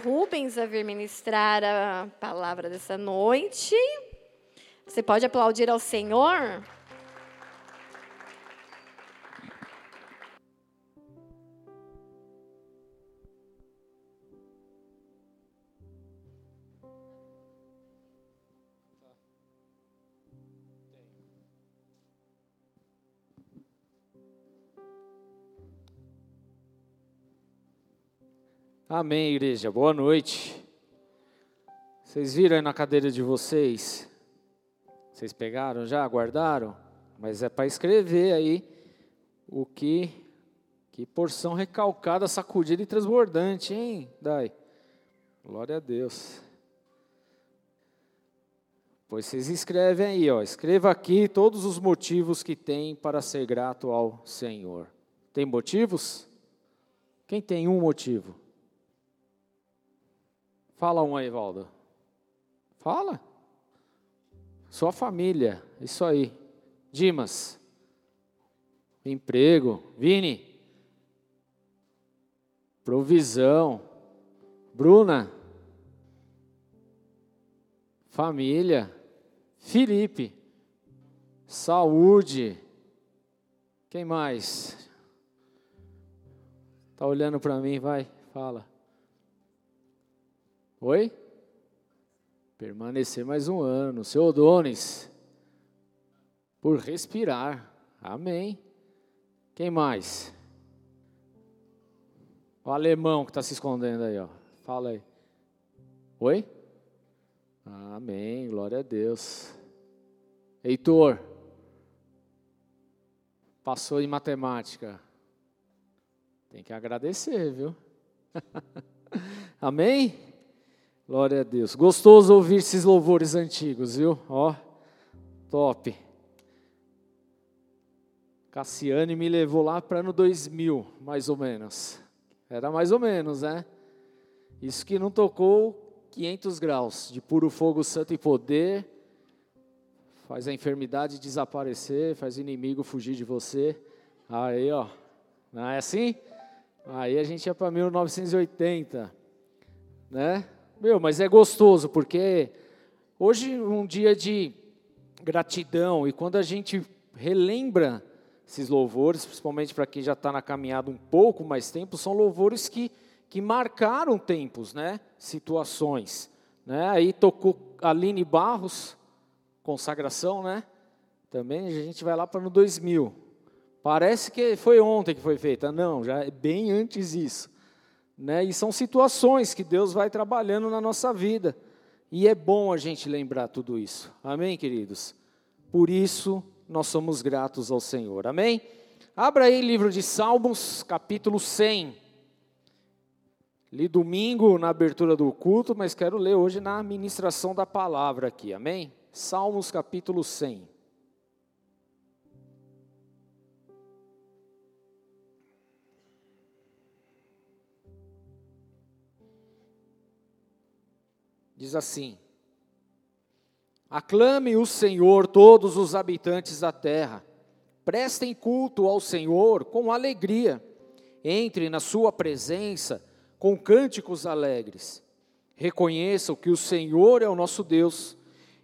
Rubens a vir ministrar a palavra dessa noite. Você pode aplaudir ao Senhor? Amém, igreja. Boa noite. Vocês viram aí na cadeira de vocês? Vocês pegaram já, guardaram? Mas é para escrever aí o que que porção recalcada, sacudida e transbordante, hein, Dai? Glória a Deus. Pois vocês escrevem aí, ó. Escreva aqui todos os motivos que tem para ser grato ao Senhor. Tem motivos? Quem tem um motivo? Fala um aí, Valdo. Fala. Sua família, isso aí. Dimas. Emprego. Vini. Provisão. Bruna. Família. Felipe. Saúde. Quem mais? Tá olhando para mim, vai, fala. Oi? Permanecer mais um ano. Seu Odones, por respirar. Amém. Quem mais? O alemão que está se escondendo aí, ó. Fala aí. Oi? Amém. Glória a Deus. Heitor. Passou em matemática. Tem que agradecer, viu? Amém? Glória a Deus. Gostoso ouvir esses louvores antigos, viu? Ó, top. Cassiane me levou lá para ano 2000, mais ou menos. Era mais ou menos, né? Isso que não tocou 500 graus de puro fogo santo e poder, faz a enfermidade desaparecer, faz o inimigo fugir de você. Aí, ó, não é assim? Aí a gente ia para 1980, né? Meu, mas é gostoso, porque hoje um dia de gratidão, e quando a gente relembra esses louvores, principalmente para quem já está na caminhada um pouco mais tempo, são louvores que, que marcaram tempos, né? situações. Né? Aí tocou Aline Barros, consagração, né? Também a gente vai lá para no 2000. Parece que foi ontem que foi feita. Não, já é bem antes disso. Né? E são situações que Deus vai trabalhando na nossa vida. E é bom a gente lembrar tudo isso. Amém, queridos? Por isso nós somos gratos ao Senhor. Amém? Abra aí livro de Salmos, capítulo 100. Li domingo na abertura do culto, mas quero ler hoje na ministração da palavra aqui. Amém? Salmos, capítulo 100. Diz assim: Aclame o Senhor todos os habitantes da terra, prestem culto ao Senhor com alegria, entre na sua presença com cânticos alegres. Reconheçam que o Senhor é o nosso Deus,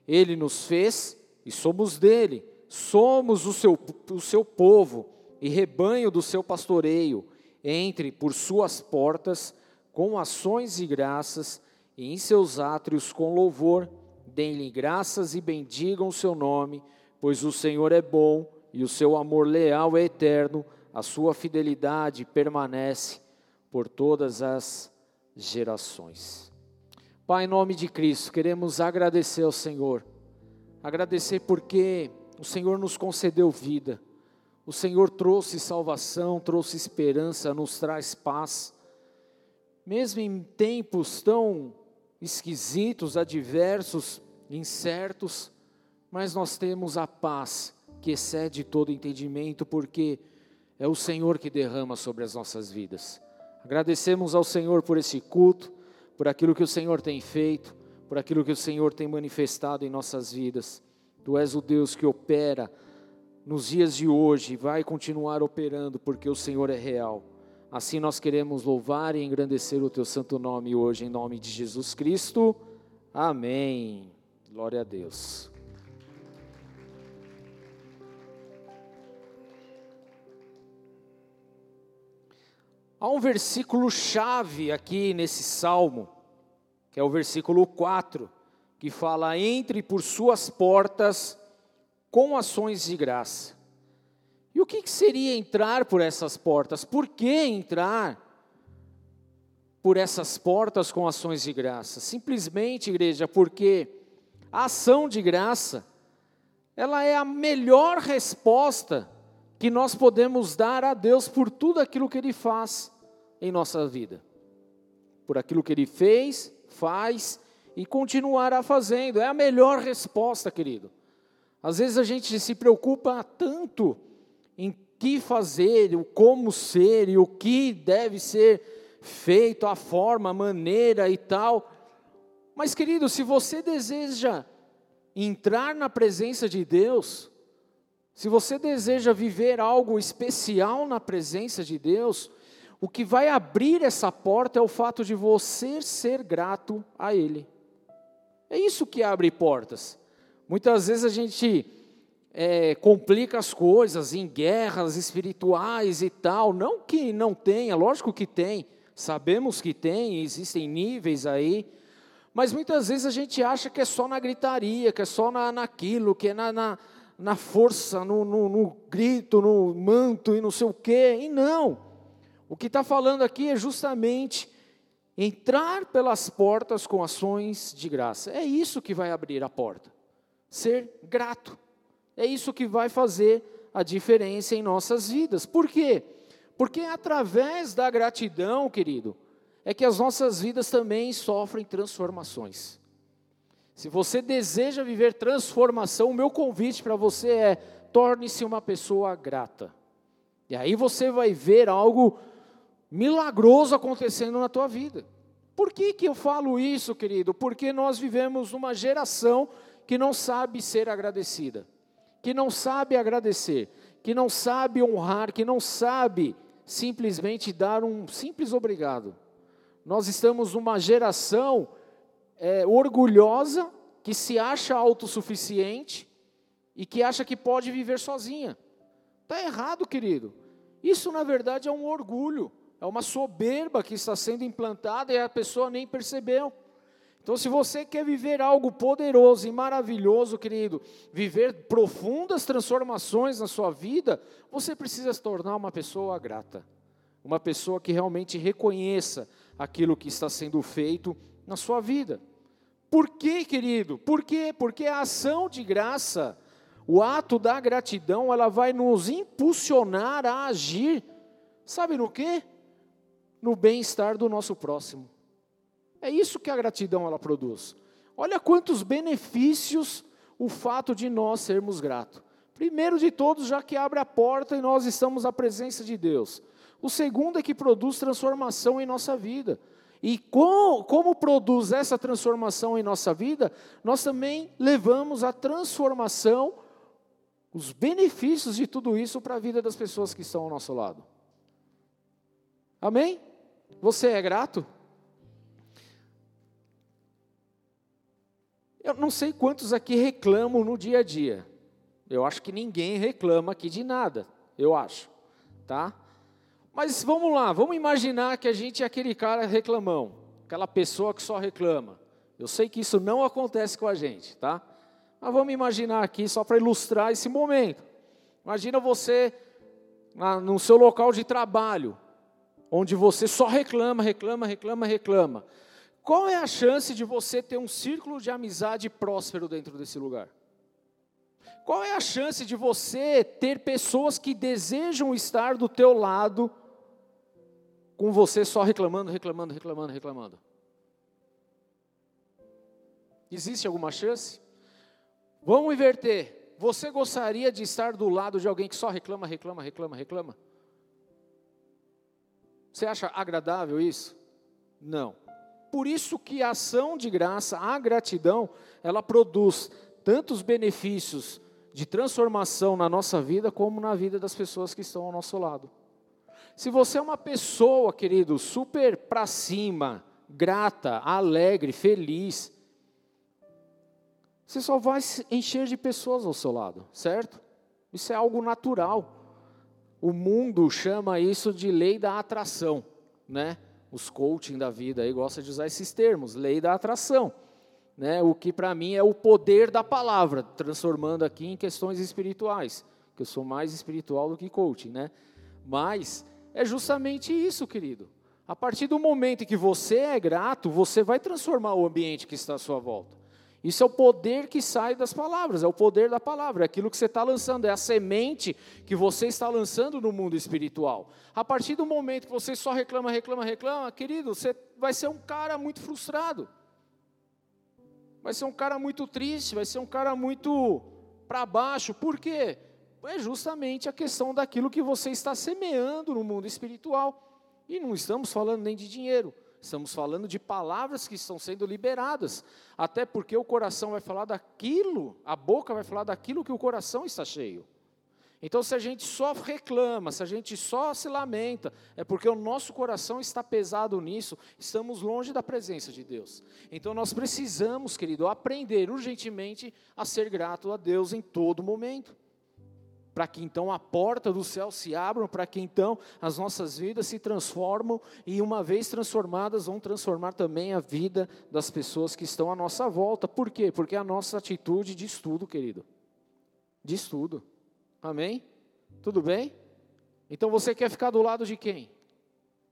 ele nos fez e somos dele, somos o seu, o seu povo e rebanho do seu pastoreio. Entre por suas portas com ações e graças e em seus átrios com louvor, deem-lhe graças e bendigam o seu nome, pois o Senhor é bom e o seu amor leal é eterno, a sua fidelidade permanece por todas as gerações. Pai, em nome de Cristo, queremos agradecer ao Senhor, agradecer porque o Senhor nos concedeu vida, o Senhor trouxe salvação, trouxe esperança, nos traz paz, mesmo em tempos tão esquisitos, adversos, incertos, mas nós temos a paz que excede todo entendimento, porque é o Senhor que derrama sobre as nossas vidas. Agradecemos ao Senhor por esse culto, por aquilo que o Senhor tem feito, por aquilo que o Senhor tem manifestado em nossas vidas. Tu és o Deus que opera nos dias de hoje e vai continuar operando, porque o Senhor é real. Assim nós queremos louvar e engrandecer o teu santo nome hoje, em nome de Jesus Cristo. Amém. Glória a Deus. Há um versículo chave aqui nesse salmo, que é o versículo 4, que fala: Entre por suas portas com ações de graça. E o que seria entrar por essas portas? Por que entrar por essas portas com ações de graça? Simplesmente, igreja, porque a ação de graça, ela é a melhor resposta que nós podemos dar a Deus por tudo aquilo que Ele faz em nossa vida. Por aquilo que Ele fez, faz e continuará fazendo. É a melhor resposta, querido. Às vezes a gente se preocupa tanto que fazer, o como ser e o que deve ser feito, a forma, a maneira e tal. Mas, querido, se você deseja entrar na presença de Deus, se você deseja viver algo especial na presença de Deus, o que vai abrir essa porta é o fato de você ser grato a Ele. É isso que abre portas. Muitas vezes a gente é, complica as coisas em guerras espirituais e tal. Não que não tenha, lógico que tem, sabemos que tem, existem níveis aí. Mas muitas vezes a gente acha que é só na gritaria, que é só na, naquilo, que é na, na, na força, no, no, no, grito, no manto e não sei o quê. E não. O que está falando aqui é justamente entrar pelas portas com ações de graça. É isso que vai abrir a porta. Ser grato. É isso que vai fazer a diferença em nossas vidas. Por quê? Porque é através da gratidão, querido, é que as nossas vidas também sofrem transformações. Se você deseja viver transformação, o meu convite para você é: torne-se uma pessoa grata. E aí você vai ver algo milagroso acontecendo na tua vida. Por que, que eu falo isso, querido? Porque nós vivemos uma geração que não sabe ser agradecida que não sabe agradecer, que não sabe honrar, que não sabe simplesmente dar um simples obrigado. Nós estamos numa geração é, orgulhosa, que se acha autossuficiente e que acha que pode viver sozinha. Está errado, querido. Isso, na verdade, é um orgulho, é uma soberba que está sendo implantada e a pessoa nem percebeu. Então, se você quer viver algo poderoso e maravilhoso, querido, viver profundas transformações na sua vida, você precisa se tornar uma pessoa grata, uma pessoa que realmente reconheça aquilo que está sendo feito na sua vida. Por quê, querido? Por quê? Porque a ação de graça, o ato da gratidão, ela vai nos impulsionar a agir, sabe no quê? No bem-estar do nosso próximo. É isso que a gratidão ela produz. Olha quantos benefícios o fato de nós sermos gratos. Primeiro de todos, já que abre a porta e nós estamos à presença de Deus. O segundo é que produz transformação em nossa vida. E com, como produz essa transformação em nossa vida, nós também levamos a transformação, os benefícios de tudo isso para a vida das pessoas que estão ao nosso lado. Amém? Você é grato? Eu não sei quantos aqui reclamam no dia a dia. Eu acho que ninguém reclama aqui de nada, eu acho, tá? Mas vamos lá, vamos imaginar que a gente é aquele cara reclamão, aquela pessoa que só reclama. Eu sei que isso não acontece com a gente, tá? Mas vamos imaginar aqui só para ilustrar esse momento. Imagina você no seu local de trabalho, onde você só reclama, reclama, reclama, reclama. Qual é a chance de você ter um círculo de amizade próspero dentro desse lugar? Qual é a chance de você ter pessoas que desejam estar do teu lado com você só reclamando, reclamando, reclamando, reclamando? Existe alguma chance? Vamos inverter. Você gostaria de estar do lado de alguém que só reclama, reclama, reclama, reclama? Você acha agradável isso? Não. Por isso que a ação de graça, a gratidão, ela produz tantos benefícios de transformação na nossa vida como na vida das pessoas que estão ao nosso lado. Se você é uma pessoa, querido, super para cima, grata, alegre, feliz, você só vai encher de pessoas ao seu lado, certo? Isso é algo natural. O mundo chama isso de lei da atração, né? Os coaching da vida aí gostam de usar esses termos, lei da atração, né? O que para mim é o poder da palavra, transformando aqui em questões espirituais, que eu sou mais espiritual do que coaching, né? Mas é justamente isso, querido. A partir do momento em que você é grato, você vai transformar o ambiente que está à sua volta. Isso é o poder que sai das palavras, é o poder da palavra, é aquilo que você está lançando, é a semente que você está lançando no mundo espiritual. A partir do momento que você só reclama, reclama, reclama, querido, você vai ser um cara muito frustrado, vai ser um cara muito triste, vai ser um cara muito para baixo, por quê? É justamente a questão daquilo que você está semeando no mundo espiritual. E não estamos falando nem de dinheiro, estamos falando de palavras que estão sendo liberadas. Até porque o coração vai falar daquilo, a boca vai falar daquilo que o coração está cheio. Então, se a gente só reclama, se a gente só se lamenta, é porque o nosso coração está pesado nisso, estamos longe da presença de Deus. Então, nós precisamos, querido, aprender urgentemente a ser grato a Deus em todo momento para que então a porta do céu se abra, para que então as nossas vidas se transformam e uma vez transformadas vão transformar também a vida das pessoas que estão à nossa volta. Por quê? Porque a nossa atitude diz tudo, querido. Diz tudo. Amém? Tudo bem? Então você quer ficar do lado de quem?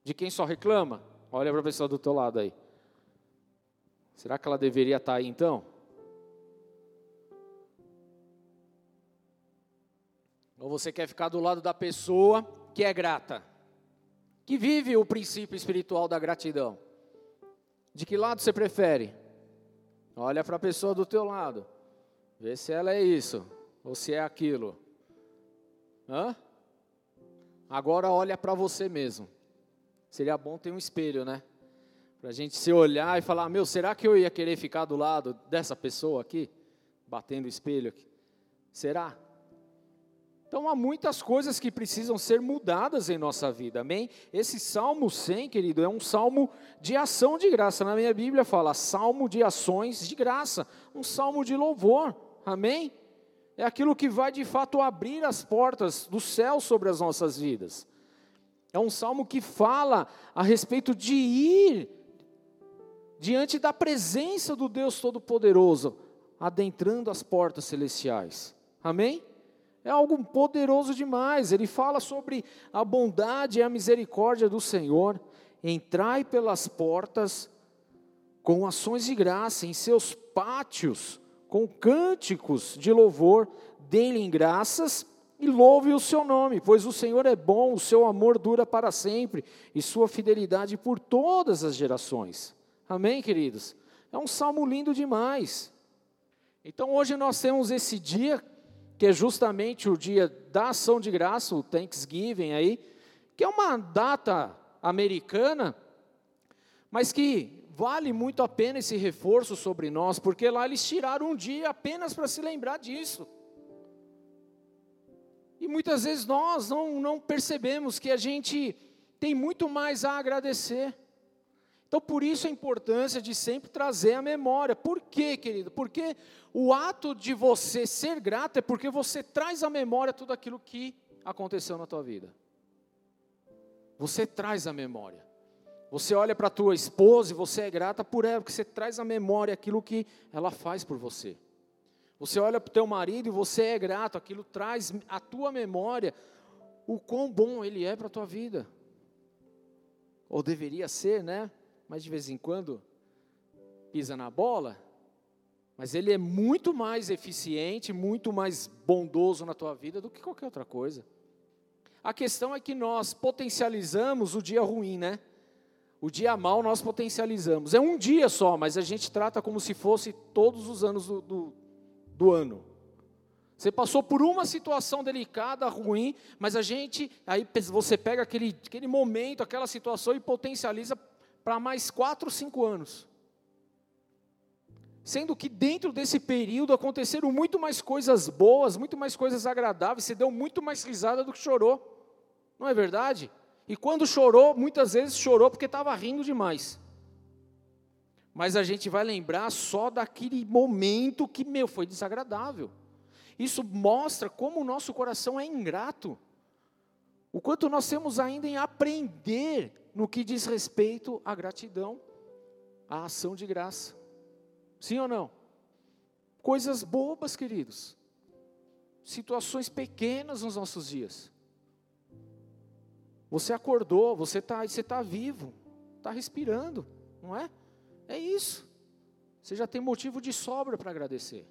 De quem só reclama? Olha para a pessoa do teu lado aí. Será que ela deveria estar aí então? Ou você quer ficar do lado da pessoa que é grata, que vive o princípio espiritual da gratidão? De que lado você prefere? Olha para a pessoa do teu lado, vê se ela é isso ou se é aquilo. Hã? Agora olha para você mesmo. Seria bom ter um espelho, né? Para a gente se olhar e falar: Meu, será que eu ia querer ficar do lado dessa pessoa aqui? Batendo o espelho aqui. Será? Então há muitas coisas que precisam ser mudadas em nossa vida, amém? Esse Salmo 100, querido, é um salmo de ação de graça. Na minha Bíblia fala salmo de ações de graça, um salmo de louvor, amém? É aquilo que vai de fato abrir as portas do céu sobre as nossas vidas. É um salmo que fala a respeito de ir diante da presença do Deus Todo-Poderoso, adentrando as portas celestiais, amém? É algo poderoso demais. Ele fala sobre a bondade e a misericórdia do Senhor. Entrai pelas portas com ações de graça, em seus pátios, com cânticos de louvor, dê-lhe graças e louve o seu nome, pois o Senhor é bom, o seu amor dura para sempre e sua fidelidade por todas as gerações. Amém, queridos? É um salmo lindo demais. Então hoje nós temos esse dia que é justamente o dia da ação de graça, o Thanksgiving aí, que é uma data americana, mas que vale muito a pena esse reforço sobre nós, porque lá eles tiraram um dia apenas para se lembrar disso. E muitas vezes nós não, não percebemos que a gente tem muito mais a agradecer. Então, por isso a importância de sempre trazer a memória. Por quê, querido? Porque o ato de você ser grato é porque você traz à memória tudo aquilo que aconteceu na tua vida. Você traz a memória. Você olha para a tua esposa e você é grata por ela, porque você traz à memória aquilo que ela faz por você. Você olha para o teu marido e você é grato, aquilo traz à tua memória o quão bom ele é para a tua vida. Ou deveria ser, né? Mas de vez em quando pisa na bola, mas ele é muito mais eficiente, muito mais bondoso na tua vida do que qualquer outra coisa. A questão é que nós potencializamos o dia ruim, né? O dia mal nós potencializamos. É um dia só, mas a gente trata como se fosse todos os anos do, do, do ano. Você passou por uma situação delicada, ruim, mas a gente, aí você pega aquele, aquele momento, aquela situação e potencializa para mais quatro, cinco anos. Sendo que dentro desse período aconteceram muito mais coisas boas, muito mais coisas agradáveis, você deu muito mais risada do que chorou. Não é verdade? E quando chorou, muitas vezes chorou porque estava rindo demais. Mas a gente vai lembrar só daquele momento que, meu, foi desagradável. Isso mostra como o nosso coração é ingrato. O quanto nós temos ainda em aprender no que diz respeito à gratidão, à ação de graça. Sim ou não? Coisas bobas, queridos. Situações pequenas nos nossos dias. Você acordou, você está você tá vivo, está respirando, não é? É isso. Você já tem motivo de sobra para agradecer.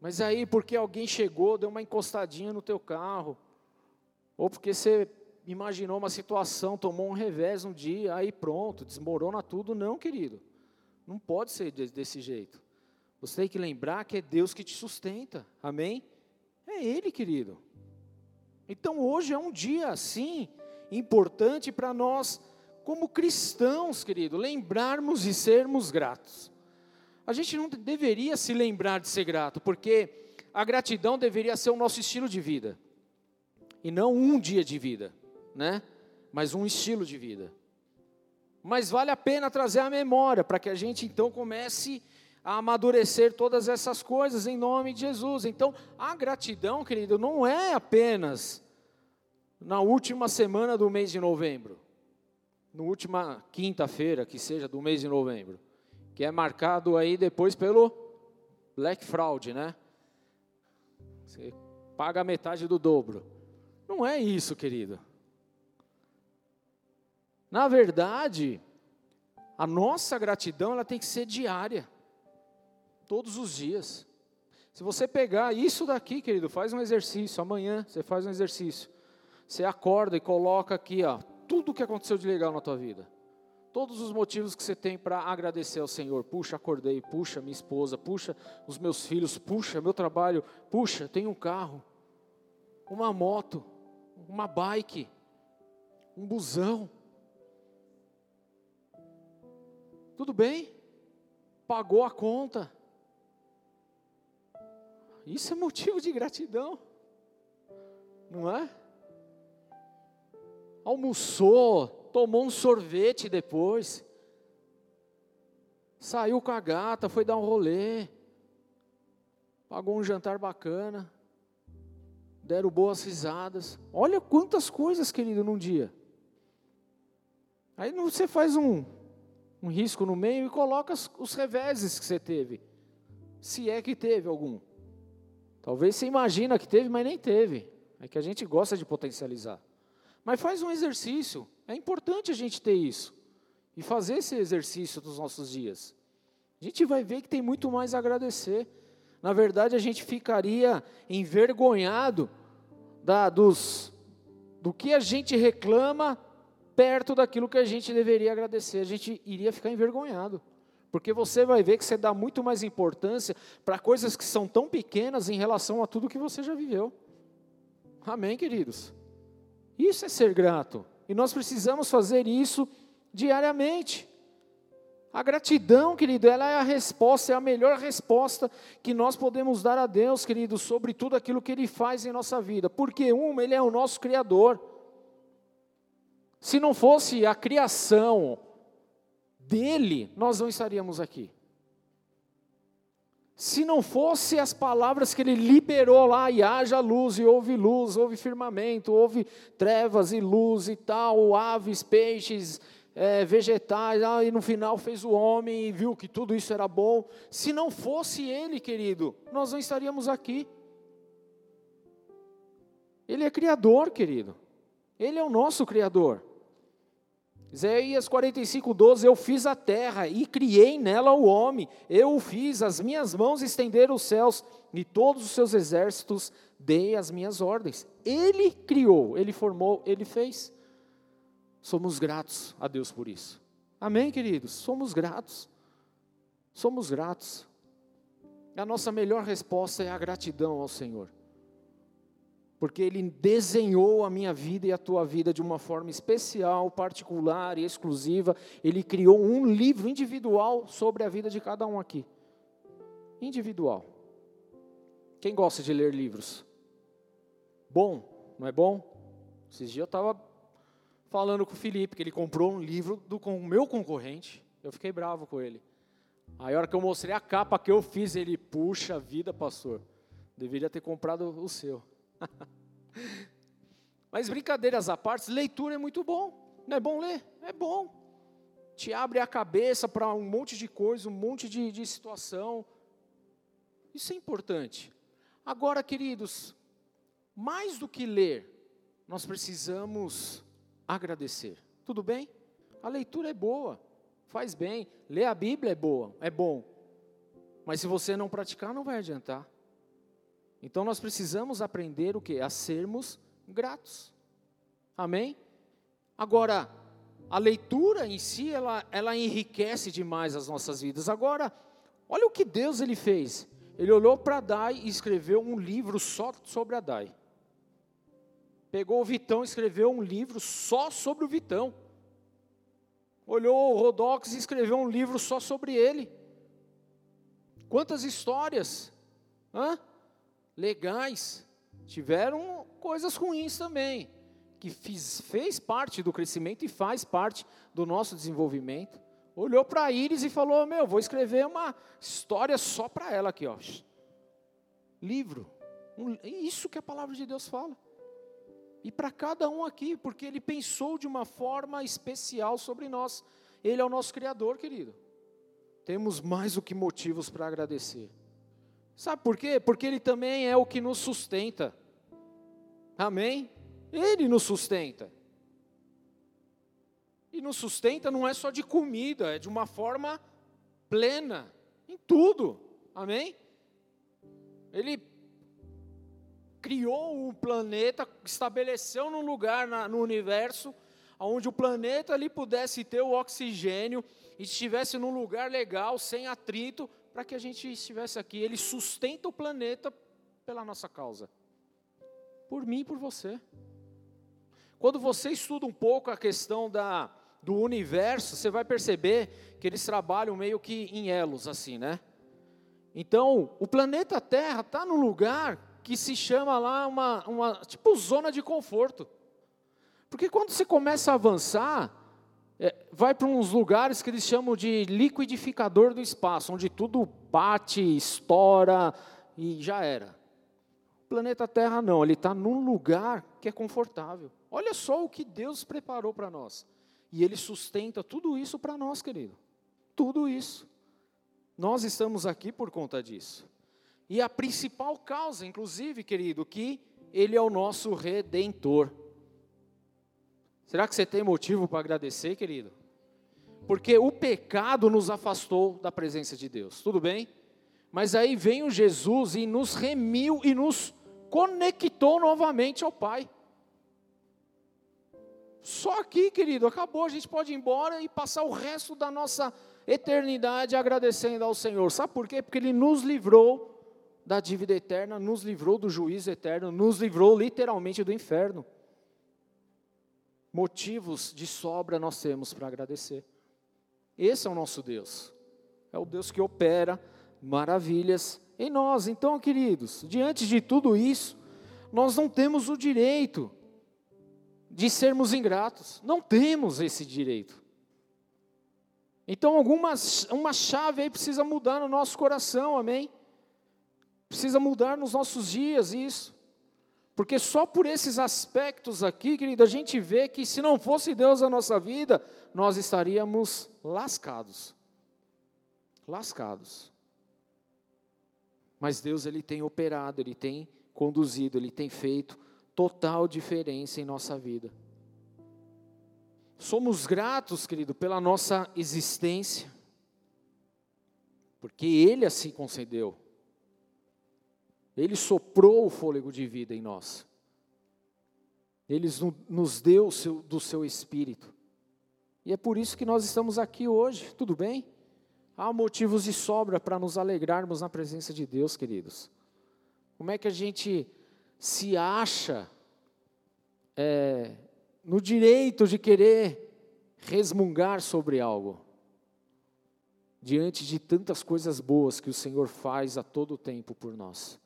Mas aí, porque alguém chegou, deu uma encostadinha no teu carro, ou porque você imaginou uma situação, tomou um revés um dia, aí pronto, desmorona tudo. Não, querido. Não pode ser desse jeito. Você tem que lembrar que é Deus que te sustenta. Amém? É Ele, querido. Então hoje é um dia assim importante para nós, como cristãos, querido, lembrarmos e sermos gratos. A gente não deveria se lembrar de ser grato, porque a gratidão deveria ser o nosso estilo de vida, e não um dia de vida, né? Mas um estilo de vida. Mas vale a pena trazer a memória para que a gente então comece a amadurecer todas essas coisas em nome de Jesus. Então, a gratidão, querido, não é apenas na última semana do mês de novembro, na última quinta-feira, que seja do mês de novembro, que é marcado aí depois pelo Black Fraud, né? Você paga metade do dobro. Não é isso, querido. Na verdade, a nossa gratidão ela tem que ser diária, todos os dias. Se você pegar isso daqui, querido, faz um exercício. Amanhã você faz um exercício. Você acorda e coloca aqui, ó, tudo o que aconteceu de legal na tua vida. Todos os motivos que você tem para agradecer ao Senhor. Puxa, acordei, puxa, minha esposa, puxa, os meus filhos, puxa, meu trabalho, puxa, tenho um carro, uma moto, uma bike, um busão. Tudo bem? Pagou a conta. Isso é motivo de gratidão, não é? almoçou, tomou um sorvete depois, saiu com a gata, foi dar um rolê, pagou um jantar bacana, deram boas risadas. Olha quantas coisas, querido, num dia. Aí você faz um, um risco no meio e coloca os, reveses que você teve, se é que teve algum. Talvez você imagina que teve, mas nem teve. É que a gente gosta de potencializar. Mas faz um exercício. É importante a gente ter isso. E fazer esse exercício nos nossos dias. A gente vai ver que tem muito mais a agradecer. Na verdade, a gente ficaria envergonhado da, dos, do que a gente reclama perto daquilo que a gente deveria agradecer. A gente iria ficar envergonhado. Porque você vai ver que você dá muito mais importância para coisas que são tão pequenas em relação a tudo que você já viveu. Amém, queridos? Isso é ser grato. E nós precisamos fazer isso diariamente. A gratidão, querido, ela é a resposta, é a melhor resposta que nós podemos dar a Deus, querido, sobre tudo aquilo que Ele faz em nossa vida. Porque, um, Ele é o nosso Criador. Se não fosse a criação dele, nós não estaríamos aqui. Se não fosse as palavras que ele liberou lá, e haja luz, e houve luz, houve firmamento, houve trevas e luz e tal, aves, peixes, é, vegetais, ah, e no final fez o homem e viu que tudo isso era bom. Se não fosse ele, querido, nós não estaríamos aqui. Ele é criador, querido. Ele é o nosso criador. Isaías 45, 12: Eu fiz a terra e criei nela o homem, eu o fiz, as minhas mãos estenderam os céus e todos os seus exércitos dei as minhas ordens. Ele criou, ele formou, ele fez. Somos gratos a Deus por isso. Amém, queridos? Somos gratos. Somos gratos. A nossa melhor resposta é a gratidão ao Senhor porque Ele desenhou a minha vida e a tua vida de uma forma especial, particular e exclusiva. Ele criou um livro individual sobre a vida de cada um aqui. Individual. Quem gosta de ler livros? Bom, não é bom? Esses dias eu estava falando com o Felipe, que ele comprou um livro do com o meu concorrente. Eu fiquei bravo com ele. Aí a hora que eu mostrei a capa que eu fiz, ele, puxa vida, pastor, deveria ter comprado o seu. Mas brincadeiras à parte, leitura é muito bom. Não é bom ler? É bom. Te abre a cabeça para um monte de coisa, um monte de, de situação. Isso é importante. Agora, queridos, mais do que ler, nós precisamos agradecer. Tudo bem? A leitura é boa, faz bem. Ler a Bíblia é boa, é bom. Mas se você não praticar, não vai adiantar. Então nós precisamos aprender o que? A sermos gratos. Amém? Agora, a leitura em si, ela, ela enriquece demais as nossas vidas. Agora, olha o que Deus ele fez. Ele olhou para Adai e escreveu um livro só sobre Adai. Pegou o Vitão e escreveu um livro só sobre o Vitão. Olhou o Rodox e escreveu um livro só sobre ele. Quantas histórias hã? Legais. Tiveram coisas ruins também, que fiz, fez parte do crescimento e faz parte do nosso desenvolvimento. Olhou para Iris e falou: Meu, vou escrever uma história só para ela aqui, ó. Livro. Um, isso que a palavra de Deus fala. E para cada um aqui, porque Ele pensou de uma forma especial sobre nós. Ele é o nosso Criador, querido. Temos mais do que motivos para agradecer. Sabe por quê? Porque Ele também é o que nos sustenta. Amém? Ele nos sustenta. E nos sustenta não é só de comida, é de uma forma plena, em tudo. Amém? Ele criou um planeta, estabeleceu num lugar na, no universo, onde o planeta ali pudesse ter o oxigênio e estivesse num lugar legal, sem atrito, para que a gente estivesse aqui. Ele sustenta o planeta pela nossa causa. Por mim e por você. Quando você estuda um pouco a questão da, do universo, você vai perceber que eles trabalham meio que em elos, assim, né? Então, o planeta Terra está num lugar que se chama lá uma, uma tipo zona de conforto. Porque quando você começa a avançar, é, vai para uns lugares que eles chamam de liquidificador do espaço, onde tudo bate, estoura e já era. O planeta Terra não, ele está num lugar que é confortável. Olha só o que Deus preparou para nós. E Ele sustenta tudo isso para nós, querido. Tudo isso. Nós estamos aqui por conta disso. E a principal causa, inclusive, querido, que Ele é o nosso redentor. Será que você tem motivo para agradecer, querido? Porque o pecado nos afastou da presença de Deus, tudo bem? Mas aí vem o Jesus e nos remiu e nos conectou novamente ao Pai. Só aqui, querido, acabou, a gente pode ir embora e passar o resto da nossa eternidade agradecendo ao Senhor. Sabe por quê? Porque Ele nos livrou da dívida eterna, nos livrou do juízo eterno, nos livrou literalmente do inferno. Motivos de sobra nós temos para agradecer. Esse é o nosso Deus. É o Deus que opera maravilhas em nós. Então, queridos, diante de tudo isso, nós não temos o direito de sermos ingratos. Não temos esse direito. Então, alguma uma chave aí precisa mudar no nosso coração, amém? Precisa mudar nos nossos dias isso. Porque só por esses aspectos aqui, querido, a gente vê que se não fosse Deus na nossa vida, nós estaríamos lascados. Lascados. Mas Deus ele tem operado, ele tem conduzido, ele tem feito total diferença em nossa vida. Somos gratos, querido, pela nossa existência, porque Ele assim concedeu. Ele soprou o fôlego de vida em nós. Ele nos deu do seu espírito. E é por isso que nós estamos aqui hoje, tudo bem? Há motivos de sobra para nos alegrarmos na presença de Deus, queridos. Como é que a gente se acha é, no direito de querer resmungar sobre algo? Diante de tantas coisas boas que o Senhor faz a todo tempo por nós.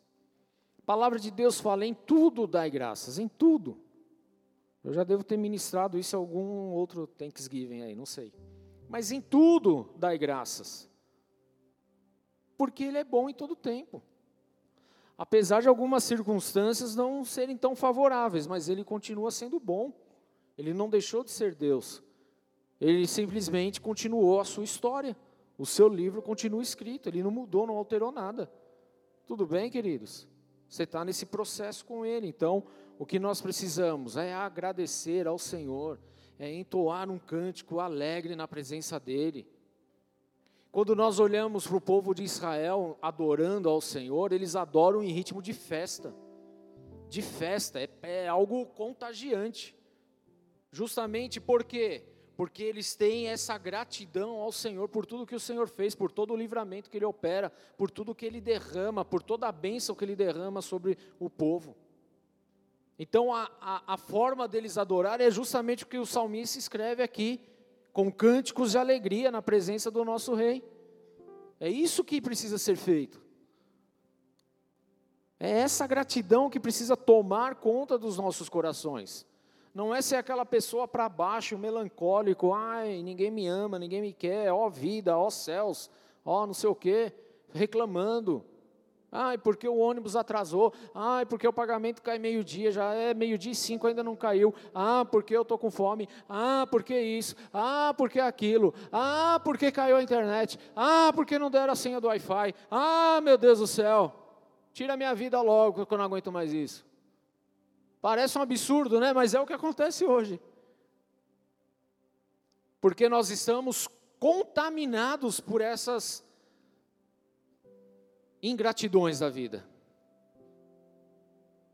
A palavra de Deus fala: em tudo dai graças, em tudo. Eu já devo ter ministrado isso algum outro Thanksgiving aí, não sei. Mas em tudo dai graças. Porque Ele é bom em todo tempo. Apesar de algumas circunstâncias não serem tão favoráveis, mas Ele continua sendo bom. Ele não deixou de ser Deus. Ele simplesmente continuou a sua história. O seu livro continua escrito. Ele não mudou, não alterou nada. Tudo bem, queridos? Você está nesse processo com Ele. Então, o que nós precisamos é agradecer ao Senhor, é entoar um cântico alegre na presença dEle. Quando nós olhamos para o povo de Israel adorando ao Senhor, eles adoram em ritmo de festa. De festa, é, é algo contagiante. Justamente porque porque eles têm essa gratidão ao Senhor por tudo que o Senhor fez, por todo o livramento que Ele opera, por tudo que Ele derrama, por toda a bênção que Ele derrama sobre o povo. Então a, a, a forma deles adorar é justamente o que o salmista escreve aqui, com cânticos de alegria na presença do nosso Rei. É isso que precisa ser feito. É essa gratidão que precisa tomar conta dos nossos corações. Não é ser aquela pessoa para baixo, melancólico, ai, ninguém me ama, ninguém me quer, ó vida, ó céus, ó não sei o quê, reclamando. Ai, porque o ônibus atrasou. Ai, porque o pagamento cai meio-dia, já é meio-dia e cinco, ainda não caiu. Ah, porque eu estou com fome. Ah, porque isso. Ah, porque aquilo. Ah, porque caiu a internet. Ah, porque não deram a senha do Wi-Fi. Ah, meu Deus do céu. Tira minha vida logo, que eu não aguento mais isso. Parece um absurdo, né? Mas é o que acontece hoje. Porque nós estamos contaminados por essas ingratidões da vida.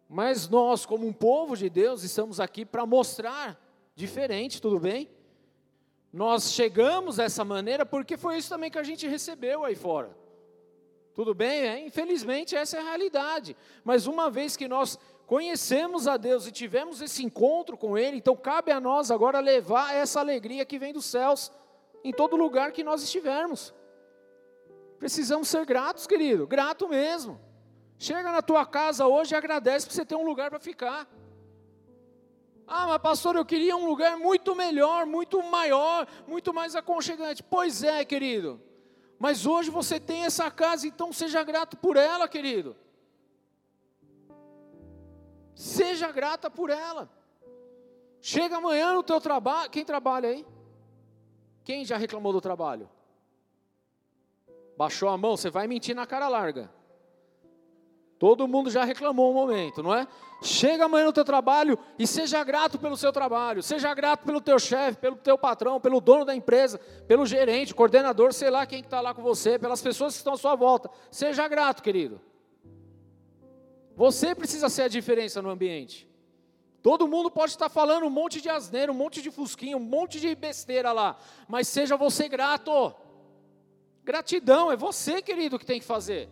Mas nós, como um povo de Deus, estamos aqui para mostrar diferente, tudo bem? Nós chegamos dessa maneira porque foi isso também que a gente recebeu aí fora. Tudo bem? É, infelizmente, essa é a realidade. Mas uma vez que nós conhecemos a Deus e tivemos esse encontro com Ele, então cabe a nós agora levar essa alegria que vem dos céus em todo lugar que nós estivermos. Precisamos ser gratos, querido, grato mesmo. Chega na tua casa hoje e agradece porque você tem um lugar para ficar. Ah, mas pastor, eu queria um lugar muito melhor, muito maior, muito mais aconchegante. Pois é, querido. Mas hoje você tem essa casa, então seja grato por ela, querido. Seja grata por ela. Chega amanhã no teu trabalho. Quem trabalha aí? Quem já reclamou do trabalho? Baixou a mão, você vai mentir na cara larga. Todo mundo já reclamou um momento, não é? Chega amanhã no teu trabalho e seja grato pelo seu trabalho, seja grato pelo teu chefe, pelo teu patrão, pelo dono da empresa, pelo gerente, coordenador, sei lá quem está lá com você, pelas pessoas que estão à sua volta. Seja grato, querido. Você precisa ser a diferença no ambiente. Todo mundo pode estar falando um monte de asneiro, um monte de fusquinha, um monte de besteira lá, mas seja você grato. Gratidão, é você, querido, que tem que fazer.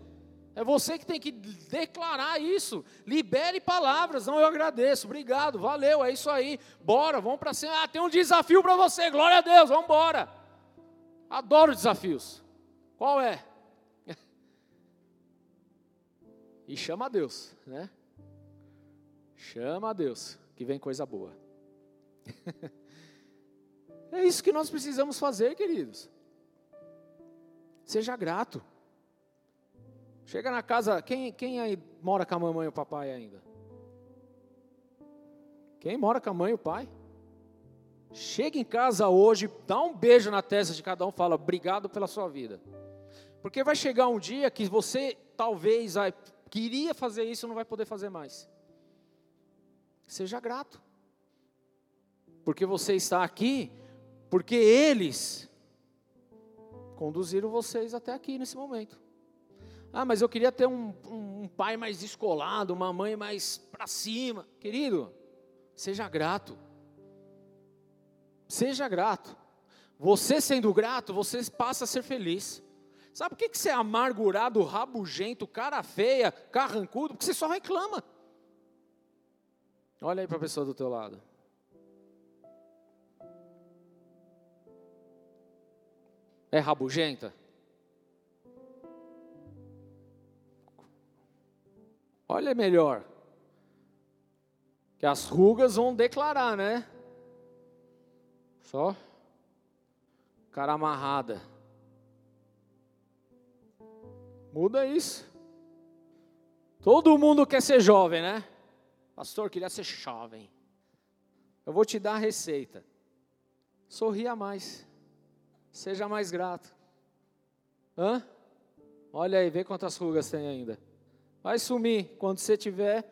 É você que tem que declarar isso. Libere palavras. Não, eu agradeço. Obrigado, valeu, é isso aí. Bora, vamos para cima. Ah, tem um desafio para você. Glória a Deus, vamos embora. Adoro desafios. Qual é? E chama a Deus, né? Chama a Deus, que vem coisa boa. é isso que nós precisamos fazer, queridos. Seja grato. Chega na casa, quem, quem aí mora com a mamãe e o papai ainda? Quem mora com a mãe e o pai? Chega em casa hoje, dá um beijo na testa de cada um, fala obrigado pela sua vida. Porque vai chegar um dia que você talvez vai, queria fazer isso não vai poder fazer mais. Seja grato. Porque você está aqui, porque eles conduziram vocês até aqui nesse momento. Ah, mas eu queria ter um, um, um pai mais descolado, uma mãe mais para cima. Querido, seja grato. Seja grato. Você sendo grato, você passa a ser feliz. Sabe por que, que você é amargurado, rabugento, cara feia, carrancudo? Porque você só reclama. Olha aí para a pessoa do teu lado. É rabugenta? Olha melhor. Que as rugas vão declarar, né? Só cara amarrada. Muda isso. Todo mundo quer ser jovem, né? Pastor, queria ser jovem. Eu vou te dar a receita. Sorria mais. Seja mais grato. Hã? Olha aí, vê quantas rugas tem ainda. Vai sumir quando você estiver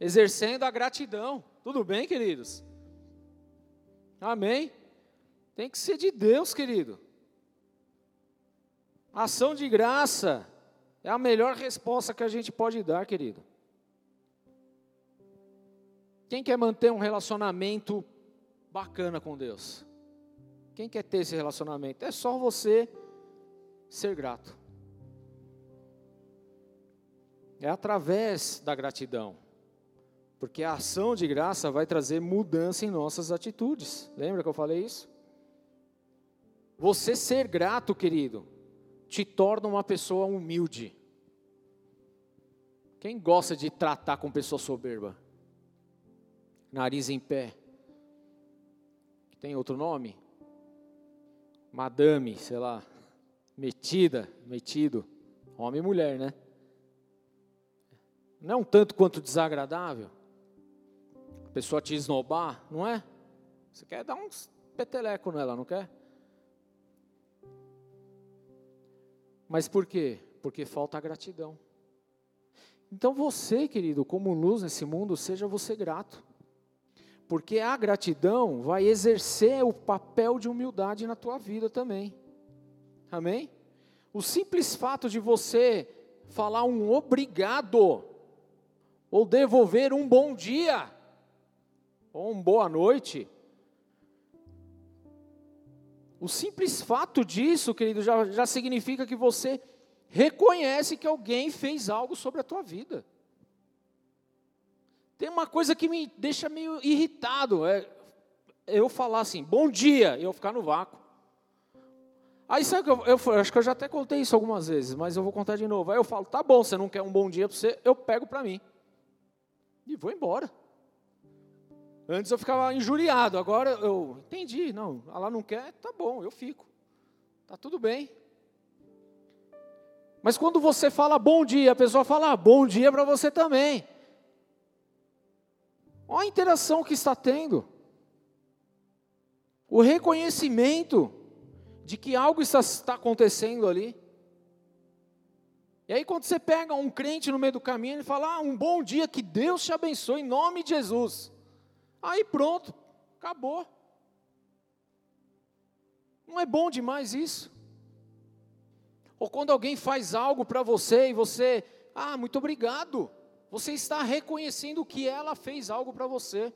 exercendo a gratidão. Tudo bem, queridos? Amém? Tem que ser de Deus, querido. Ação de graça é a melhor resposta que a gente pode dar, querido. Quem quer manter um relacionamento bacana com Deus? Quem quer ter esse relacionamento? É só você ser grato. É através da gratidão. Porque a ação de graça vai trazer mudança em nossas atitudes. Lembra que eu falei isso? Você ser grato, querido, te torna uma pessoa humilde. Quem gosta de tratar com pessoa soberba? Nariz em pé. Tem outro nome? Madame, sei lá. Metida, metido. Homem e mulher, né? Não tanto quanto desagradável? A pessoa te esnobar, não é? Você quer dar uns peteleco nela, não quer? Mas por quê? Porque falta gratidão. Então você, querido, como luz nesse mundo, seja você grato. Porque a gratidão vai exercer o papel de humildade na tua vida também. Amém? O simples fato de você falar um obrigado, ou devolver um bom dia, ou uma boa noite, o simples fato disso, querido, já, já significa que você reconhece que alguém fez algo sobre a tua vida. Tem uma coisa que me deixa meio irritado, é eu falar assim, bom dia, e eu ficar no vácuo. Aí sabe que eu, eu, eu, acho que eu já até contei isso algumas vezes, mas eu vou contar de novo. Aí eu falo, tá bom, você não quer um bom dia para você, eu pego para mim. E vou embora. Antes eu ficava injuriado, agora eu entendi, não, ela não quer, tá bom, eu fico. Tá tudo bem. Mas quando você fala bom dia, a pessoa fala ah, bom dia para você também. Olha a interação que está tendo. O reconhecimento de que algo está, está acontecendo ali. E aí, quando você pega um crente no meio do caminho, ele fala: ah, um bom dia, que Deus te abençoe em nome de Jesus. Aí pronto, acabou. Não é bom demais isso? Ou quando alguém faz algo para você e você, ah, muito obrigado. Você está reconhecendo que ela fez algo para você.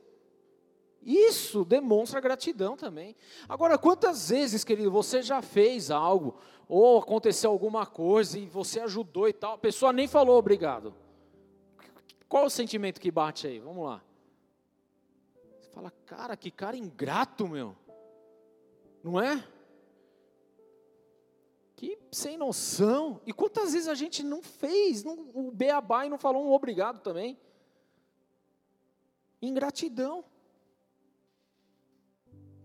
Isso demonstra gratidão também. Agora, quantas vezes, querido, você já fez algo, ou aconteceu alguma coisa e você ajudou e tal, a pessoa nem falou obrigado. Qual o sentimento que bate aí? Vamos lá. Fala, cara, que cara ingrato, meu. Não é? Que sem noção. E quantas vezes a gente não fez não, o beabá e não falou um obrigado também? Ingratidão.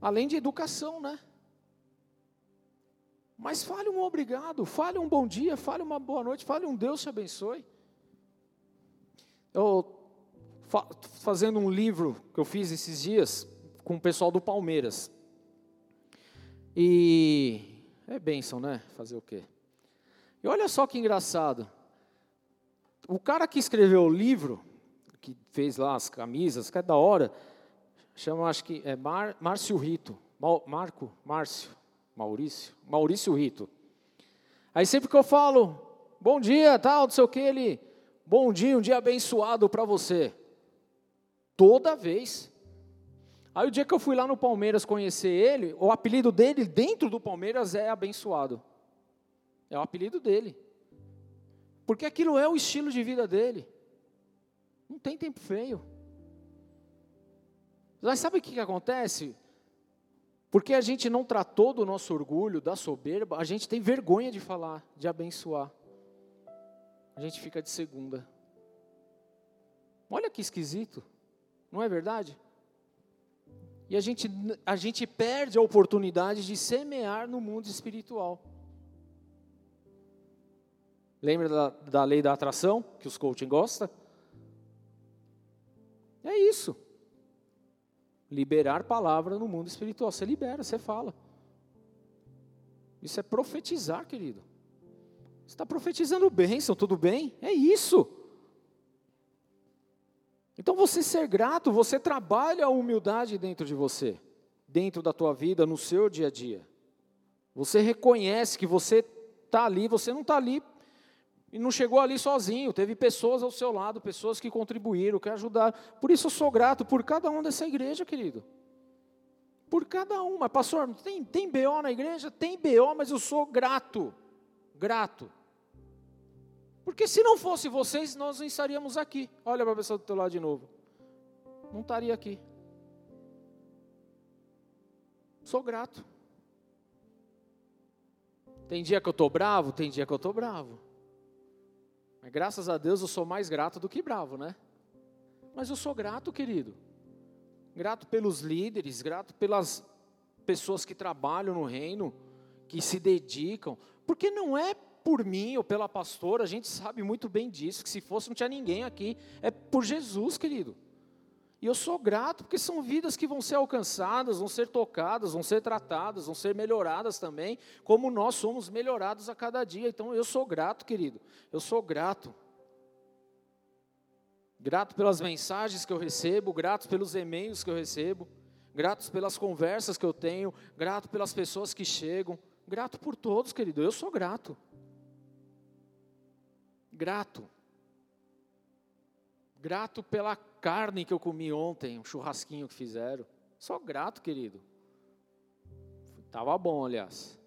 Além de educação, né? Mas fale um obrigado, fale um bom dia, fale uma boa noite, fale um Deus te abençoe. Eu fazendo um livro que eu fiz esses dias com o pessoal do Palmeiras. E é bênção, né? Fazer o quê? E olha só que engraçado. O cara que escreveu o livro, que fez lá as camisas, que é da hora, chama, acho que é Mar, Márcio Rito. Marco, Márcio, Maurício, Maurício Rito. Aí sempre que eu falo, bom dia, tal, não sei o que, ele, bom dia, um dia abençoado para você. Toda vez. Aí o dia que eu fui lá no Palmeiras conhecer ele, o apelido dele dentro do Palmeiras é abençoado. É o apelido dele. Porque aquilo é o estilo de vida dele. Não tem tempo feio. Mas sabe o que, que acontece? Porque a gente não tratou do nosso orgulho, da soberba, a gente tem vergonha de falar, de abençoar. A gente fica de segunda. Olha que esquisito. Não é verdade? E a gente, a gente perde a oportunidade de semear no mundo espiritual. Lembra da, da lei da atração, que os coaching gostam? É isso. Liberar palavra no mundo espiritual. Você libera, você fala. Isso é profetizar, querido. Você está profetizando bênção, tudo bem? É isso. Então você ser grato, você trabalha a humildade dentro de você, dentro da tua vida, no seu dia a dia. Você reconhece que você está ali, você não está ali e não chegou ali sozinho, teve pessoas ao seu lado, pessoas que contribuíram, que ajudaram. Por isso eu sou grato por cada um dessa igreja, querido. Por cada um. Mas, pastor, tem, tem BO na igreja? Tem BO, mas eu sou grato. Grato. Porque se não fosse vocês, nós não estaríamos aqui. Olha para a pessoa do teu lado de novo. Não estaria aqui. Sou grato. Tem dia que eu estou bravo, tem dia que eu estou bravo. Mas graças a Deus eu sou mais grato do que bravo, né? Mas eu sou grato, querido. Grato pelos líderes, grato pelas pessoas que trabalham no reino, que se dedicam. Porque não é por mim ou pela pastora, a gente sabe muito bem disso, que se fosse não tinha ninguém aqui. É por Jesus, querido. E eu sou grato porque são vidas que vão ser alcançadas, vão ser tocadas, vão ser tratadas, vão ser melhoradas também, como nós somos melhorados a cada dia. Então eu sou grato, querido. Eu sou grato. Grato pelas mensagens que eu recebo, grato pelos e-mails que eu recebo, grato pelas conversas que eu tenho, grato pelas pessoas que chegam, grato por todos, querido. Eu sou grato. Grato. Grato pela carne que eu comi ontem, um churrasquinho que fizeram. Só grato, querido. Tava bom, aliás.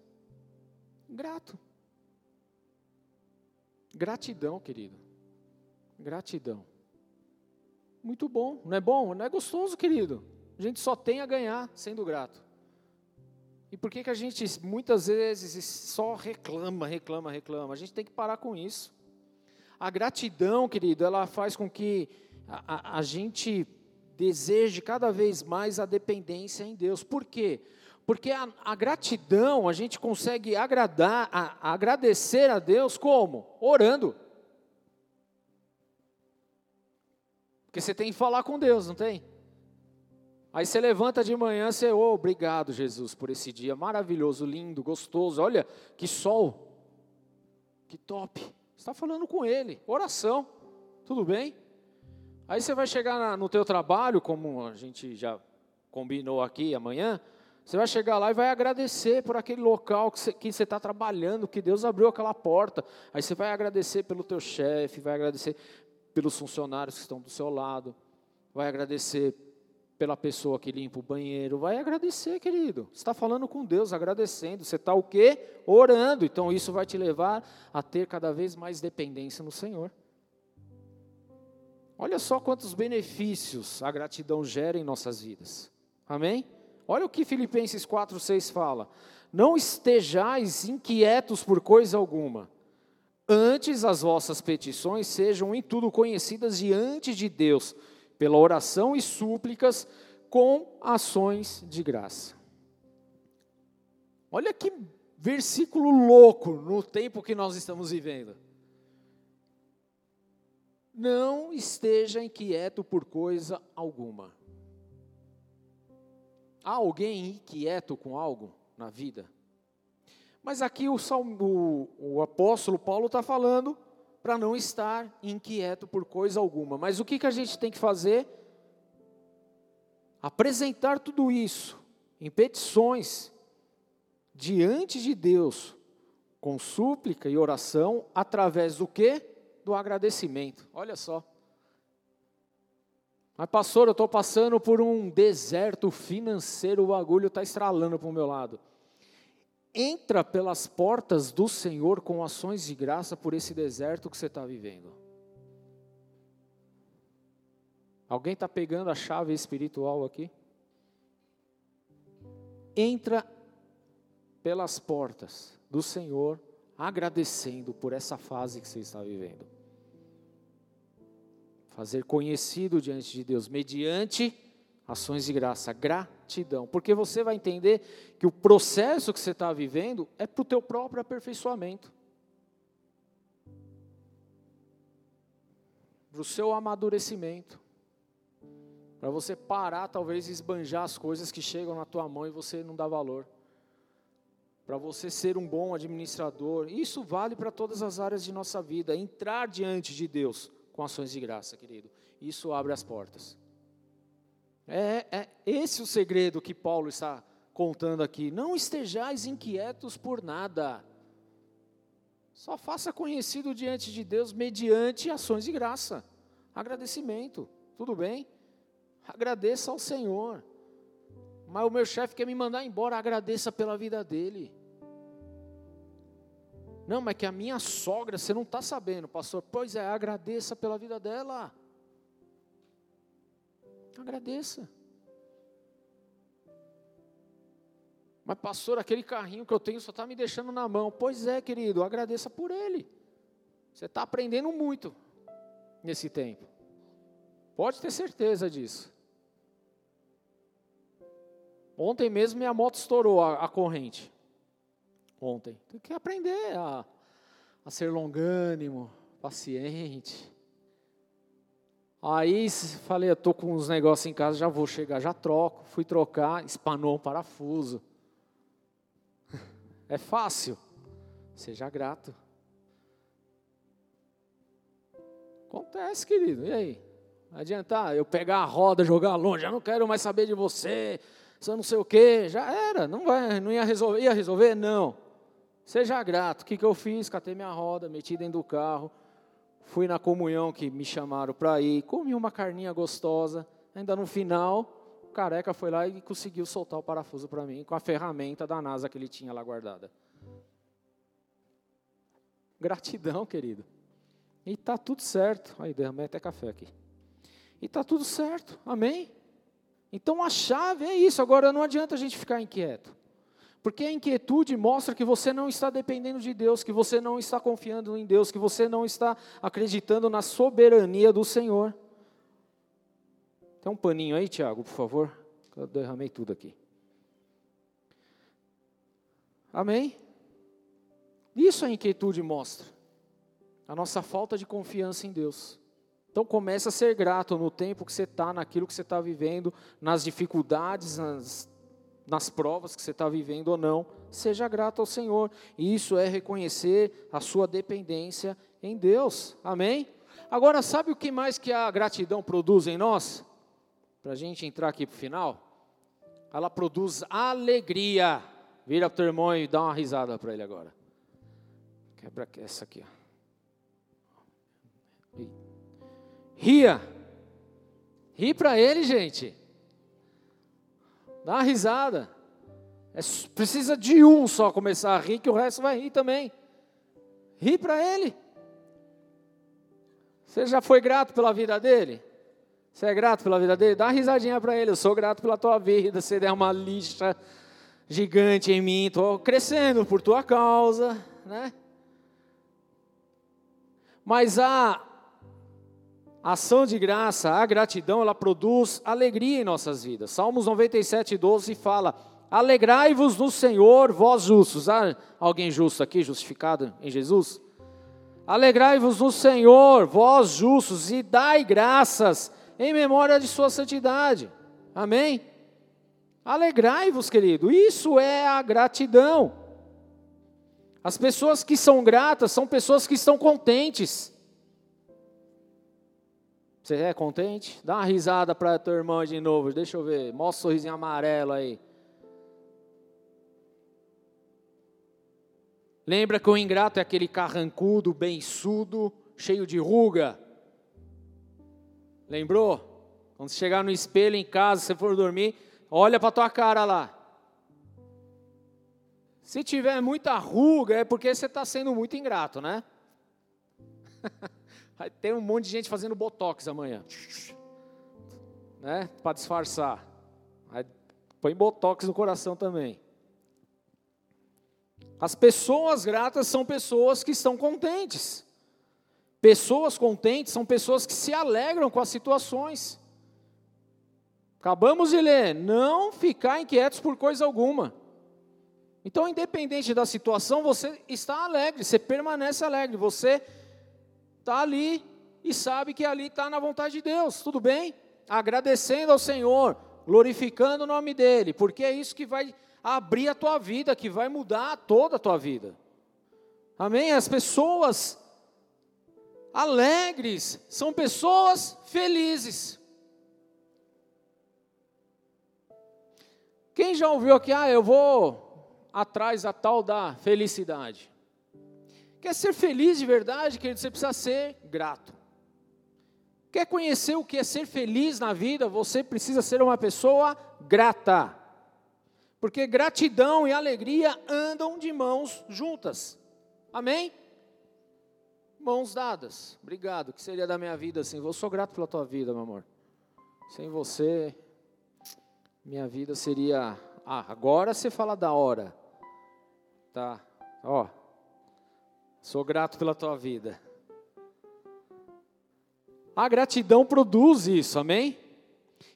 Grato. Gratidão, querido. Gratidão. Muito bom, não é bom? Não é gostoso, querido? A gente só tem a ganhar sendo grato. E por que, que a gente muitas vezes só reclama, reclama, reclama? A gente tem que parar com isso. A gratidão, querido, ela faz com que a, a, gente deseje cada vez mais a dependência em Deus. Por quê? Porque a, a gratidão a gente consegue agradar, a, agradecer a Deus como? Orando. Porque você tem que falar com Deus, não tem? Aí você levanta de manhã, você, oh, obrigado, Jesus, por esse dia maravilhoso, lindo, gostoso. Olha que sol, que top. Está falando com Ele, oração, tudo bem? Aí você vai chegar no teu trabalho, como a gente já combinou aqui amanhã, você vai chegar lá e vai agradecer por aquele local que você está trabalhando, que Deus abriu aquela porta. Aí você vai agradecer pelo teu chefe, vai agradecer pelos funcionários que estão do seu lado, vai agradecer pela pessoa que limpa o banheiro, vai agradecer, querido. Você está falando com Deus, agradecendo. Você está o quê? Orando. Então isso vai te levar a ter cada vez mais dependência no Senhor. Olha só quantos benefícios a gratidão gera em nossas vidas. Amém? Olha o que Filipenses 4, 6 fala. Não estejais inquietos por coisa alguma. Antes as vossas petições sejam em tudo conhecidas diante de Deus, pela oração e súplicas, com ações de graça. Olha que versículo louco no tempo que nós estamos vivendo. Não esteja inquieto por coisa alguma. Há alguém inquieto com algo na vida? Mas aqui o, o apóstolo Paulo está falando para não estar inquieto por coisa alguma. Mas o que, que a gente tem que fazer? Apresentar tudo isso em petições diante de Deus, com súplica e oração, através do que? do agradecimento. Olha só. Mas, pastor, eu estou passando por um deserto financeiro, o bagulho está estralando para o meu lado. Entra pelas portas do Senhor com ações de graça por esse deserto que você está vivendo. Alguém está pegando a chave espiritual aqui? Entra pelas portas do Senhor agradecendo por essa fase que você está vivendo. fazer conhecido diante de Deus, mediante ações de graça, gratidão. Porque você vai entender que o processo que você está vivendo é para o teu próprio aperfeiçoamento. Para o seu amadurecimento. Para você parar, talvez, e esbanjar as coisas que chegam na tua mão e você não dá valor. Para você ser um bom administrador. Isso vale para todas as áreas de nossa vida. Entrar diante de Deus com ações de graça, querido. Isso abre as portas. É, é esse o segredo que Paulo está contando aqui. Não estejais inquietos por nada. Só faça conhecido diante de Deus mediante ações de graça. Agradecimento. Tudo bem? Agradeça ao Senhor. Mas o meu chefe quer me mandar embora, agradeça pela vida dele. Não, mas que a minha sogra, você não está sabendo, pastor. Pois é, agradeça pela vida dela. Agradeça. Mas, pastor, aquele carrinho que eu tenho só está me deixando na mão. Pois é, querido, agradeça por ele. Você está aprendendo muito nesse tempo. Pode ter certeza disso. Ontem mesmo minha moto estourou a, a corrente. Ontem. Tem que aprender a, a ser longânimo, paciente. Aí falei, eu estou com uns negócios em casa, já vou chegar, já troco. Fui trocar, espanou um parafuso. É fácil. Seja grato. Acontece, querido. E aí? Não adiantar eu pegar a roda, jogar longe, já não quero mais saber de você você não sei o quê, já era, não vai, não ia resolver, ia resolver? Não. Seja grato. O que, que eu fiz? Catei minha roda, meti dentro do carro, fui na comunhão que me chamaram para ir, comi uma carninha gostosa, ainda no final, o careca foi lá e conseguiu soltar o parafuso para mim, com a ferramenta da NASA que ele tinha lá guardada. Gratidão, querido. E tá tudo certo. Aí, derramei até café aqui. E tá tudo certo. Amém? Então a chave é isso. Agora não adianta a gente ficar inquieto. Porque a inquietude mostra que você não está dependendo de Deus, que você não está confiando em Deus, que você não está acreditando na soberania do Senhor. Tem um paninho aí, Tiago, por favor? Eu derramei tudo aqui. Amém? Isso a inquietude mostra. A nossa falta de confiança em Deus. Então comece a ser grato no tempo que você está, naquilo que você está vivendo, nas dificuldades, nas, nas provas que você está vivendo ou não. Seja grato ao Senhor. Isso é reconhecer a sua dependência em Deus. Amém? Agora, sabe o que mais que a gratidão produz em nós? Para a gente entrar aqui para o final. Ela produz alegria. Vira para o teu irmão e dá uma risada para ele agora. Quebra essa aqui. Ó. Ria. Ri para ele, gente. Dá uma risada. É, precisa de um só começar a rir, que o resto vai rir também. Ri para ele. Você já foi grato pela vida dele? Você é grato pela vida dele? Dá uma risadinha para ele. Eu sou grato pela tua vida. Você der uma lixa gigante em mim. Estou crescendo por tua causa, né? Mas a a ação de graça, a gratidão, ela produz alegria em nossas vidas. Salmos 97, 12 fala: Alegrai-vos no Senhor, vós justos. Há alguém justo aqui, justificado em Jesus? Alegrai-vos no Senhor, vós justos, e dai graças em memória de Sua santidade. Amém? Alegrai-vos, querido, isso é a gratidão. As pessoas que são gratas são pessoas que estão contentes. Você é contente? Dá uma risada para tua irmã de novo. Deixa eu ver. Mostra um sorrisinho amarelo aí. Lembra que o ingrato é aquele carrancudo, beiçudo, cheio de ruga? Lembrou? Quando você chegar no espelho em casa, se for dormir, olha para tua cara lá. Se tiver muita ruga, é porque você está sendo muito ingrato, né? tem um monte de gente fazendo botox amanhã. Né? Para disfarçar. Aí põe botox no coração também. As pessoas gratas são pessoas que estão contentes. Pessoas contentes são pessoas que se alegram com as situações. Acabamos de ler, não ficar inquietos por coisa alguma. Então, independente da situação, você está alegre, você permanece alegre, você está ali e sabe que ali está na vontade de Deus, tudo bem? Agradecendo ao Senhor, glorificando o nome dEle, porque é isso que vai abrir a tua vida, que vai mudar toda a tua vida. Amém? As pessoas alegres são pessoas felizes. Quem já ouviu aqui, ah, eu vou atrás da tal da felicidade? Quer ser feliz de verdade, querido, você precisa ser grato. Quer conhecer o que é ser feliz na vida? Você precisa ser uma pessoa grata. Porque gratidão e alegria andam de mãos juntas. Amém? Mãos dadas. Obrigado. O que seria da minha vida assim? Eu sou grato pela tua vida, meu amor. Sem você, minha vida seria. Ah, agora você fala da hora. Tá. Ó. Sou grato pela tua vida. A gratidão produz isso, amém?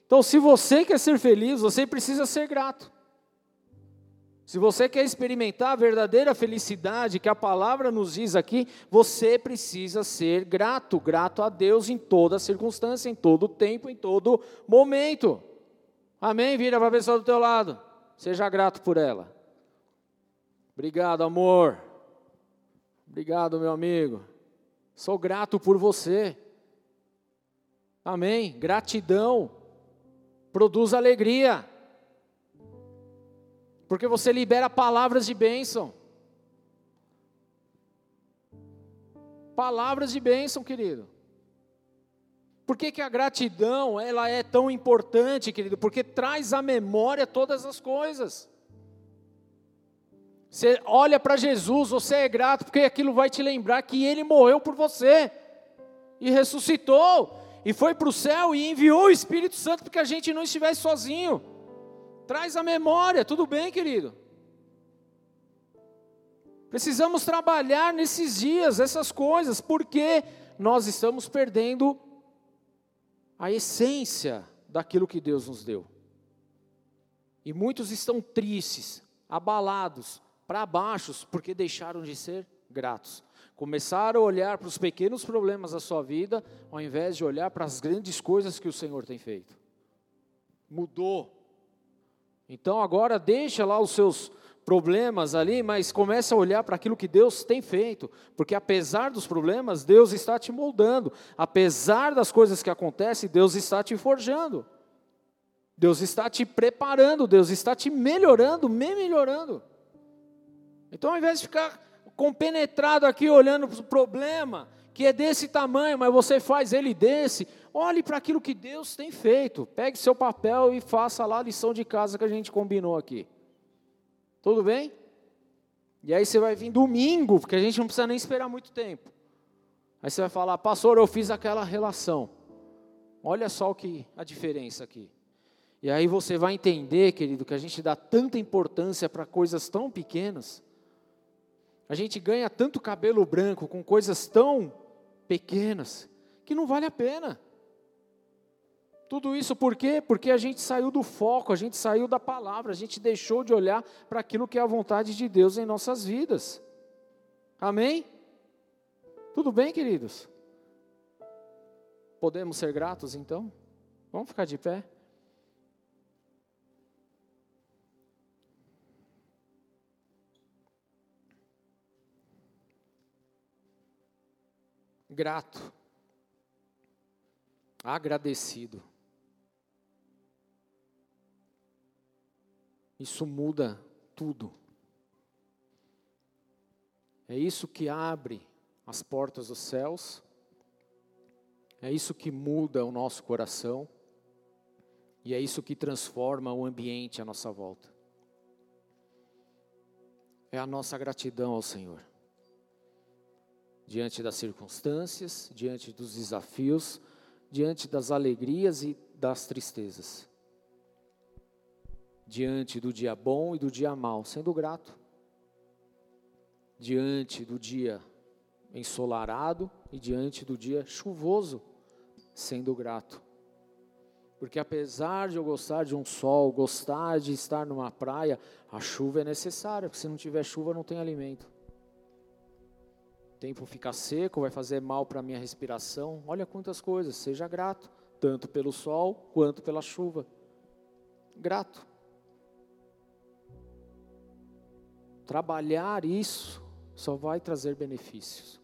Então, se você quer ser feliz, você precisa ser grato. Se você quer experimentar a verdadeira felicidade que a palavra nos diz aqui, você precisa ser grato, grato a Deus em toda circunstância, em todo tempo, em todo momento. Amém? Vira para a pessoa do teu lado. Seja grato por ela. Obrigado, amor. Obrigado, meu amigo. Sou grato por você. Amém? Gratidão produz alegria. Porque você libera palavras de bênção. Palavras de bênção, querido. Por que, que a gratidão ela é tão importante, querido? Porque traz à memória todas as coisas. Você olha para Jesus, você é grato, porque aquilo vai te lembrar que Ele morreu por você, e ressuscitou, e foi para o céu, e enviou o Espírito Santo para que a gente não estivesse sozinho. Traz a memória, tudo bem, querido? Precisamos trabalhar nesses dias essas coisas, porque nós estamos perdendo a essência daquilo que Deus nos deu. E muitos estão tristes, abalados, para baixos, porque deixaram de ser gratos. Começaram a olhar para os pequenos problemas da sua vida, ao invés de olhar para as grandes coisas que o Senhor tem feito. Mudou. Então agora deixa lá os seus problemas ali, mas começa a olhar para aquilo que Deus tem feito, porque apesar dos problemas, Deus está te moldando, apesar das coisas que acontecem, Deus está te forjando, Deus está te preparando, Deus está te melhorando, me melhorando. Então, ao invés de ficar compenetrado aqui olhando para o problema, que é desse tamanho, mas você faz ele desse, olhe para aquilo que Deus tem feito, pegue seu papel e faça lá a lição de casa que a gente combinou aqui. Tudo bem? E aí você vai vir domingo, porque a gente não precisa nem esperar muito tempo. Aí você vai falar, pastor, eu fiz aquela relação. Olha só o que a diferença aqui. E aí você vai entender, querido, que a gente dá tanta importância para coisas tão pequenas. A gente ganha tanto cabelo branco com coisas tão pequenas que não vale a pena. Tudo isso por quê? Porque a gente saiu do foco, a gente saiu da palavra, a gente deixou de olhar para aquilo que é a vontade de Deus em nossas vidas. Amém? Tudo bem, queridos? Podemos ser gratos então? Vamos ficar de pé? Grato, agradecido. Isso muda tudo. É isso que abre as portas dos céus. É isso que muda o nosso coração. E é isso que transforma o ambiente à nossa volta. É a nossa gratidão ao Senhor. Diante das circunstâncias, diante dos desafios, diante das alegrias e das tristezas diante do dia bom e do dia mau, sendo grato. Diante do dia ensolarado e diante do dia chuvoso, sendo grato. Porque apesar de eu gostar de um sol, gostar de estar numa praia, a chuva é necessária, porque se não tiver chuva não tem alimento. Tempo fica seco, vai fazer mal para a minha respiração. Olha quantas coisas, seja grato, tanto pelo sol quanto pela chuva. Grato. Trabalhar isso só vai trazer benefícios.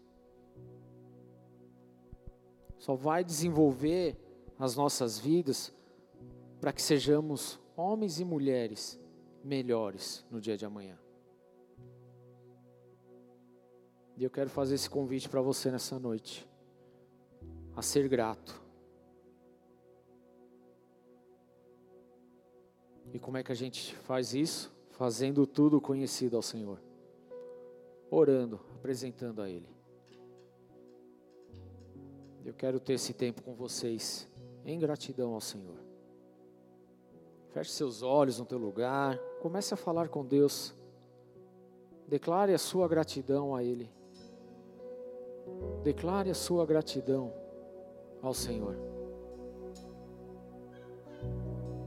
Só vai desenvolver as nossas vidas para que sejamos homens e mulheres melhores no dia de amanhã. E eu quero fazer esse convite para você nessa noite, a ser grato. E como é que a gente faz isso? Fazendo tudo conhecido ao Senhor, orando, apresentando a Ele. Eu quero ter esse tempo com vocês em gratidão ao Senhor. Feche seus olhos no teu lugar, comece a falar com Deus. Declare a sua gratidão a Ele. Declare a sua gratidão ao Senhor.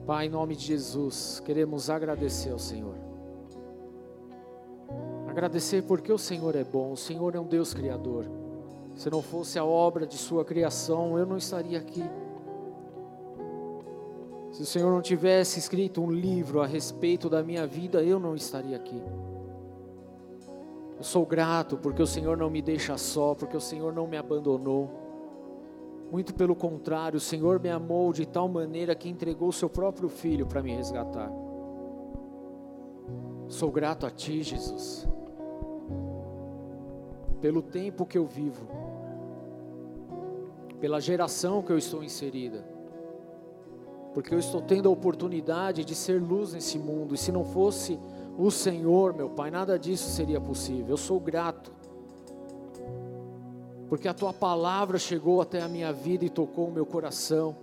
Pai, em nome de Jesus, queremos agradecer ao Senhor. Agradecer porque o Senhor é bom, o Senhor é um Deus criador. Se não fosse a obra de Sua criação, eu não estaria aqui. Se o Senhor não tivesse escrito um livro a respeito da minha vida, eu não estaria aqui. Eu sou grato porque o Senhor não me deixa só, porque o Senhor não me abandonou. Muito pelo contrário, o Senhor me amou de tal maneira que entregou o seu próprio filho para me resgatar. Sou grato a Ti, Jesus, pelo tempo que eu vivo, pela geração que eu estou inserida porque eu estou tendo a oportunidade de ser luz nesse mundo, e se não fosse o Senhor, meu Pai, nada disso seria possível. Eu sou grato, porque a tua palavra chegou até a minha vida e tocou o meu coração.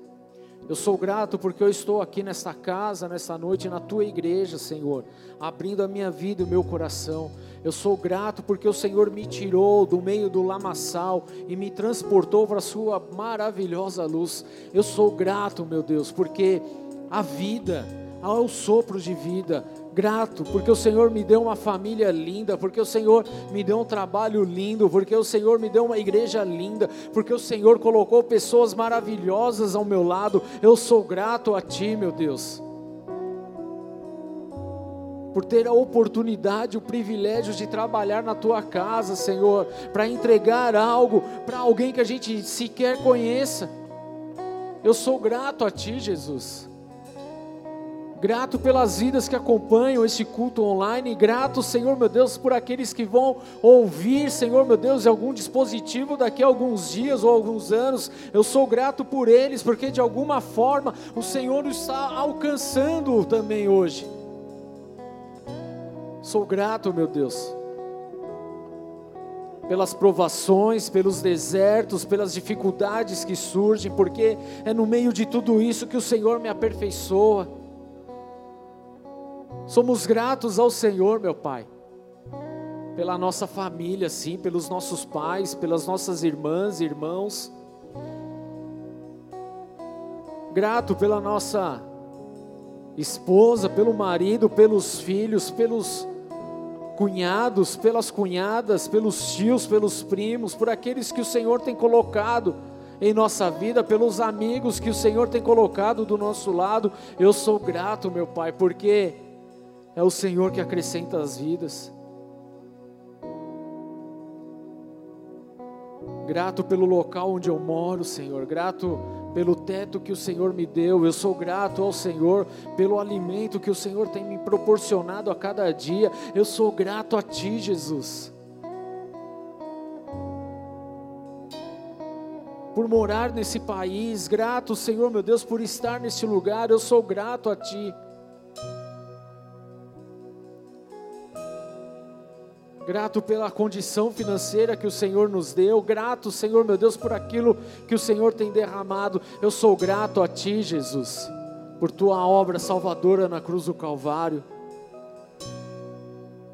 Eu sou grato porque eu estou aqui nesta casa, nesta noite, na tua igreja, Senhor, abrindo a minha vida e o meu coração. Eu sou grato porque o Senhor me tirou do meio do lamaçal e me transportou para a sua maravilhosa luz. Eu sou grato, meu Deus, porque a vida, ao sopro de vida, grato, porque o Senhor me deu uma família linda, porque o Senhor me deu um trabalho lindo, porque o Senhor me deu uma igreja linda, porque o Senhor colocou pessoas maravilhosas ao meu lado. Eu sou grato a Ti, meu Deus. Por ter a oportunidade, o privilégio de trabalhar na tua casa, Senhor, para entregar algo para alguém que a gente sequer conheça. Eu sou grato a Ti, Jesus. Grato pelas vidas que acompanham este culto online. Grato, Senhor meu Deus, por aqueles que vão ouvir, Senhor meu Deus, algum dispositivo daqui a alguns dias ou alguns anos. Eu sou grato por eles, porque de alguma forma o Senhor está alcançando também hoje. Sou grato, meu Deus pelas provações, pelos desertos, pelas dificuldades que surgem, porque é no meio de tudo isso que o Senhor me aperfeiçoa. Somos gratos ao Senhor, meu Pai, pela nossa família, sim, pelos nossos pais, pelas nossas irmãs e irmãos. Grato pela nossa esposa, pelo marido, pelos filhos, pelos cunhados, pelas cunhadas, pelos tios, pelos primos, por aqueles que o Senhor tem colocado em nossa vida, pelos amigos que o Senhor tem colocado do nosso lado. Eu sou grato, meu Pai, porque é o Senhor que acrescenta as vidas. Grato pelo local onde eu moro, Senhor. Grato pelo teto que o Senhor me deu. Eu sou grato ao Senhor pelo alimento que o Senhor tem me proporcionado a cada dia. Eu sou grato a Ti, Jesus. Por morar nesse país, grato, Senhor meu Deus, por estar nesse lugar. Eu sou grato a Ti. Grato pela condição financeira que o Senhor nos deu, grato, Senhor meu Deus, por aquilo que o Senhor tem derramado. Eu sou grato a Ti, Jesus, por Tua obra salvadora na cruz do Calvário.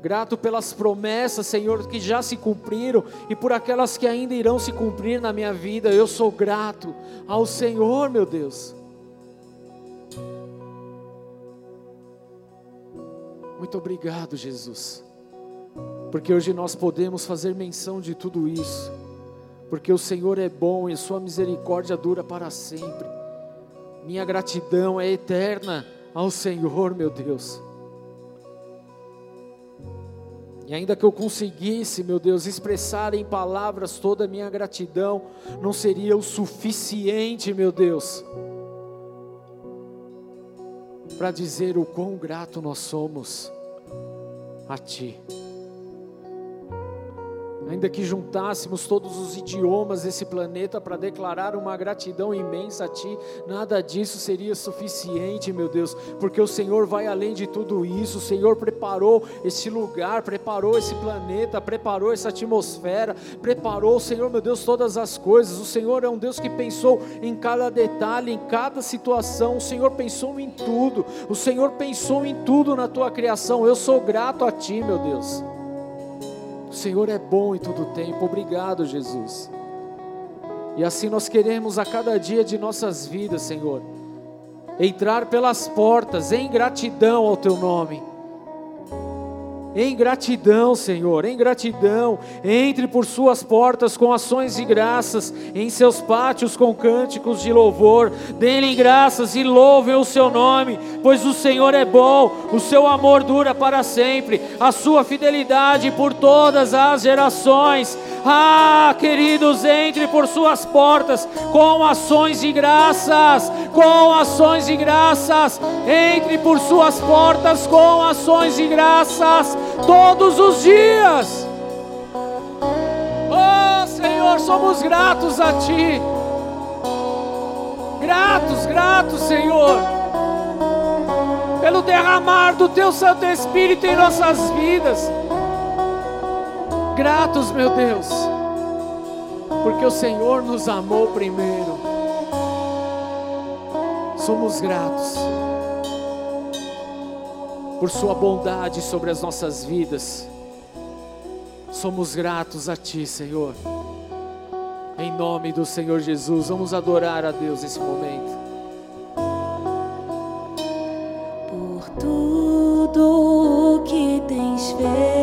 Grato pelas promessas, Senhor, que já se cumpriram e por aquelas que ainda irão se cumprir na minha vida. Eu sou grato ao Senhor, meu Deus. Muito obrigado, Jesus, porque hoje nós podemos fazer menção de tudo isso, porque o Senhor é bom e Sua misericórdia dura para sempre. Minha gratidão é eterna ao Senhor, meu Deus. E ainda que eu conseguisse, meu Deus, expressar em palavras toda a minha gratidão, não seria o suficiente, meu Deus, para dizer o quão grato nós somos a Ti. Ainda que juntássemos todos os idiomas desse planeta para declarar uma gratidão imensa a Ti, nada disso seria suficiente, meu Deus, porque o Senhor vai além de tudo isso. O Senhor preparou esse lugar, preparou esse planeta, preparou essa atmosfera, preparou, Senhor, meu Deus, todas as coisas. O Senhor é um Deus que pensou em cada detalhe, em cada situação. O Senhor pensou em tudo. O Senhor pensou em tudo na Tua criação. Eu sou grato a Ti, meu Deus. O Senhor é bom em todo tempo. Obrigado, Jesus. E assim nós queremos a cada dia de nossas vidas, Senhor, entrar pelas portas em gratidão ao Teu nome em gratidão, Senhor, em gratidão. Entre por suas portas com ações de graças, em seus pátios com cânticos de louvor. Dêem graças e louvem o seu nome, pois o Senhor é bom, o seu amor dura para sempre, a sua fidelidade por todas as gerações. Ah, queridos, entre por suas portas com ações de graças, com ações de graças. Entre por suas portas com ações de graças todos os dias. Oh, Senhor, somos gratos a Ti. Gratos, gratos, Senhor, pelo derramar do Teu Santo Espírito em nossas vidas. Gratos, meu Deus, porque o Senhor nos amou primeiro. Somos gratos por Sua bondade sobre as nossas vidas. Somos gratos a Ti, Senhor. Em nome do Senhor Jesus, vamos adorar a Deus nesse momento. Por tudo que tens feito,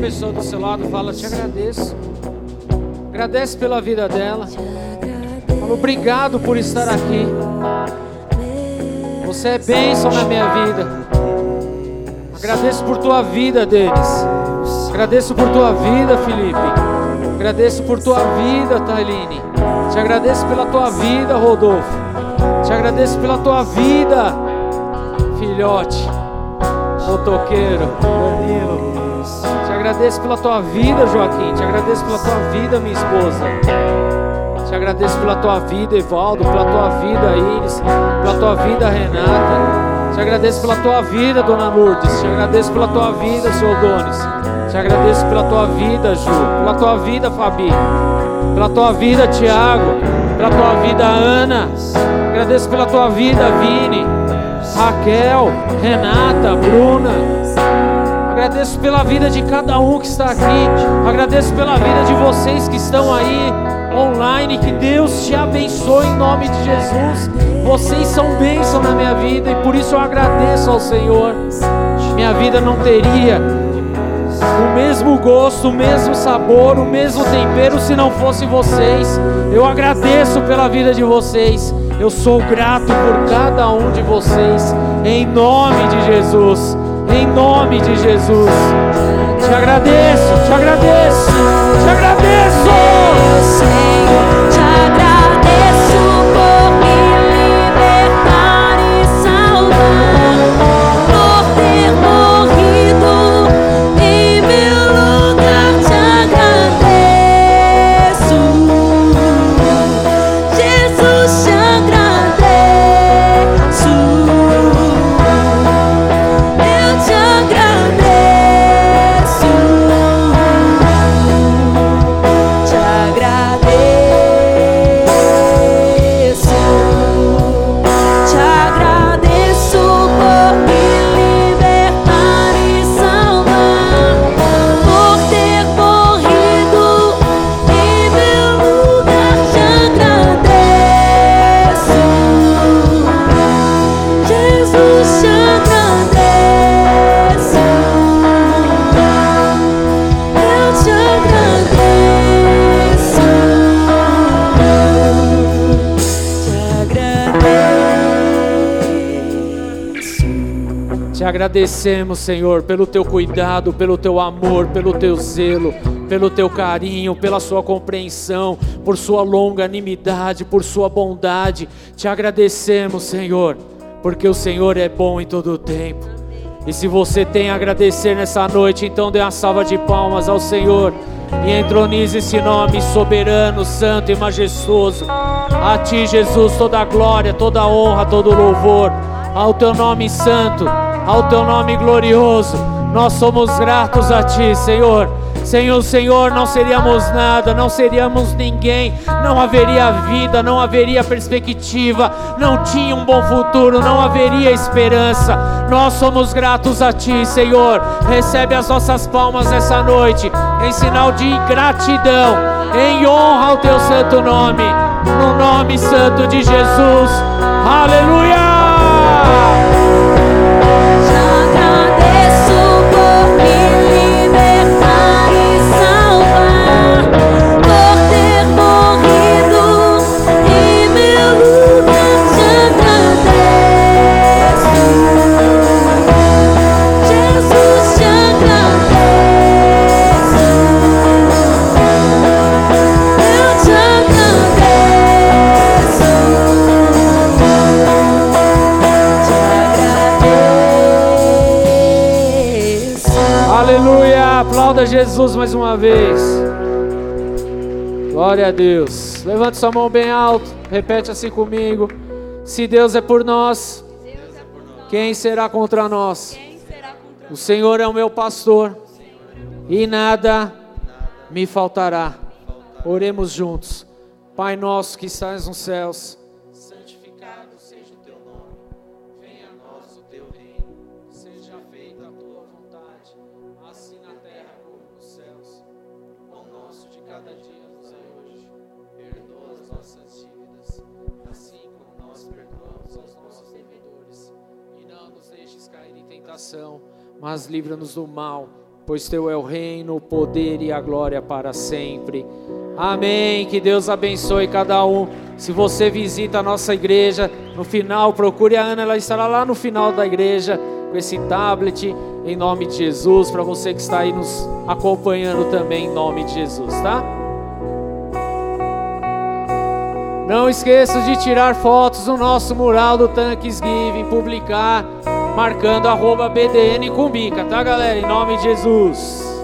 pessoa do seu lado, fala: Te agradeço. Agradece pela vida dela. Fala, obrigado por estar aqui. Você é bênção na minha vida. Agradeço por tua vida, Denis. Agradeço por tua vida, Felipe. Agradeço por tua vida, Tailine. Te agradeço pela tua vida, Rodolfo. Te agradeço pela tua vida, filhote, motoqueiro, Danilo. Agradeço pela tua vida, Joaquim. Te agradeço pela tua vida, minha esposa. Te agradeço pela tua vida, Evaldo, pela tua vida, Iris, pela tua vida, Renata. Te agradeço pela tua vida, Dona Lourdes. Te agradeço pela tua vida, Senhor Donis. Te agradeço pela tua vida, Ju. Pela tua vida, Fabi. Pela tua vida, Tiago. Pela tua vida, Ana. Agradeço pela tua vida, Vini. Raquel, Renata, Bruna. Agradeço pela vida de cada um que está aqui. Agradeço pela vida de vocês que estão aí online. Que Deus te abençoe em nome de Jesus. Vocês são bênção na minha vida e por isso eu agradeço ao Senhor. Minha vida não teria o mesmo gosto, o mesmo sabor, o mesmo tempero se não fosse vocês. Eu agradeço pela vida de vocês. Eu sou grato por cada um de vocês. Em nome de Jesus. Em nome de Jesus. Te agradeço, te agradeço, te agradeço. Senhor, te agradeço agradecemos, Senhor, pelo teu cuidado, pelo teu amor, pelo teu zelo, pelo teu carinho, pela sua compreensão, por sua longanimidade, por sua bondade. Te agradecemos, Senhor, porque o Senhor é bom em todo o tempo. E se você tem a agradecer nessa noite, então dê uma salva de palmas ao Senhor e entronize esse nome soberano, santo e majestoso. A ti, Jesus, toda a glória, toda a honra, todo o louvor. Ao teu nome santo, ao teu nome glorioso. Nós somos gratos a ti, Senhor. Sem o Senhor não seríamos nada, não seríamos ninguém, não haveria vida, não haveria perspectiva, não tinha um bom futuro, não haveria esperança. Nós somos gratos a Ti, Senhor. Recebe as nossas palmas nessa noite, em sinal de gratidão, em honra ao Teu santo nome, no nome santo de Jesus. Aleluia! Por me Aplauda Jesus mais uma vez. Glória a Deus. Levante sua mão bem alto. Repete assim comigo. Se Deus é por nós, quem será contra nós? O Senhor é o meu pastor e nada me faltará. Oremos juntos. Pai nosso que estás nos céus, mas livra-nos do mal, pois teu é o reino, o poder e a glória para sempre. Amém. Que Deus abençoe cada um. Se você visita a nossa igreja, no final, procure a Ana, ela estará lá no final da igreja com esse tablet, em nome de Jesus, para você que está aí nos acompanhando também, em nome de Jesus, tá? Não esqueça de tirar fotos no nosso mural do Thanksgiving, publicar, marcando arroba BDN Cumbica, tá galera? Em nome de Jesus.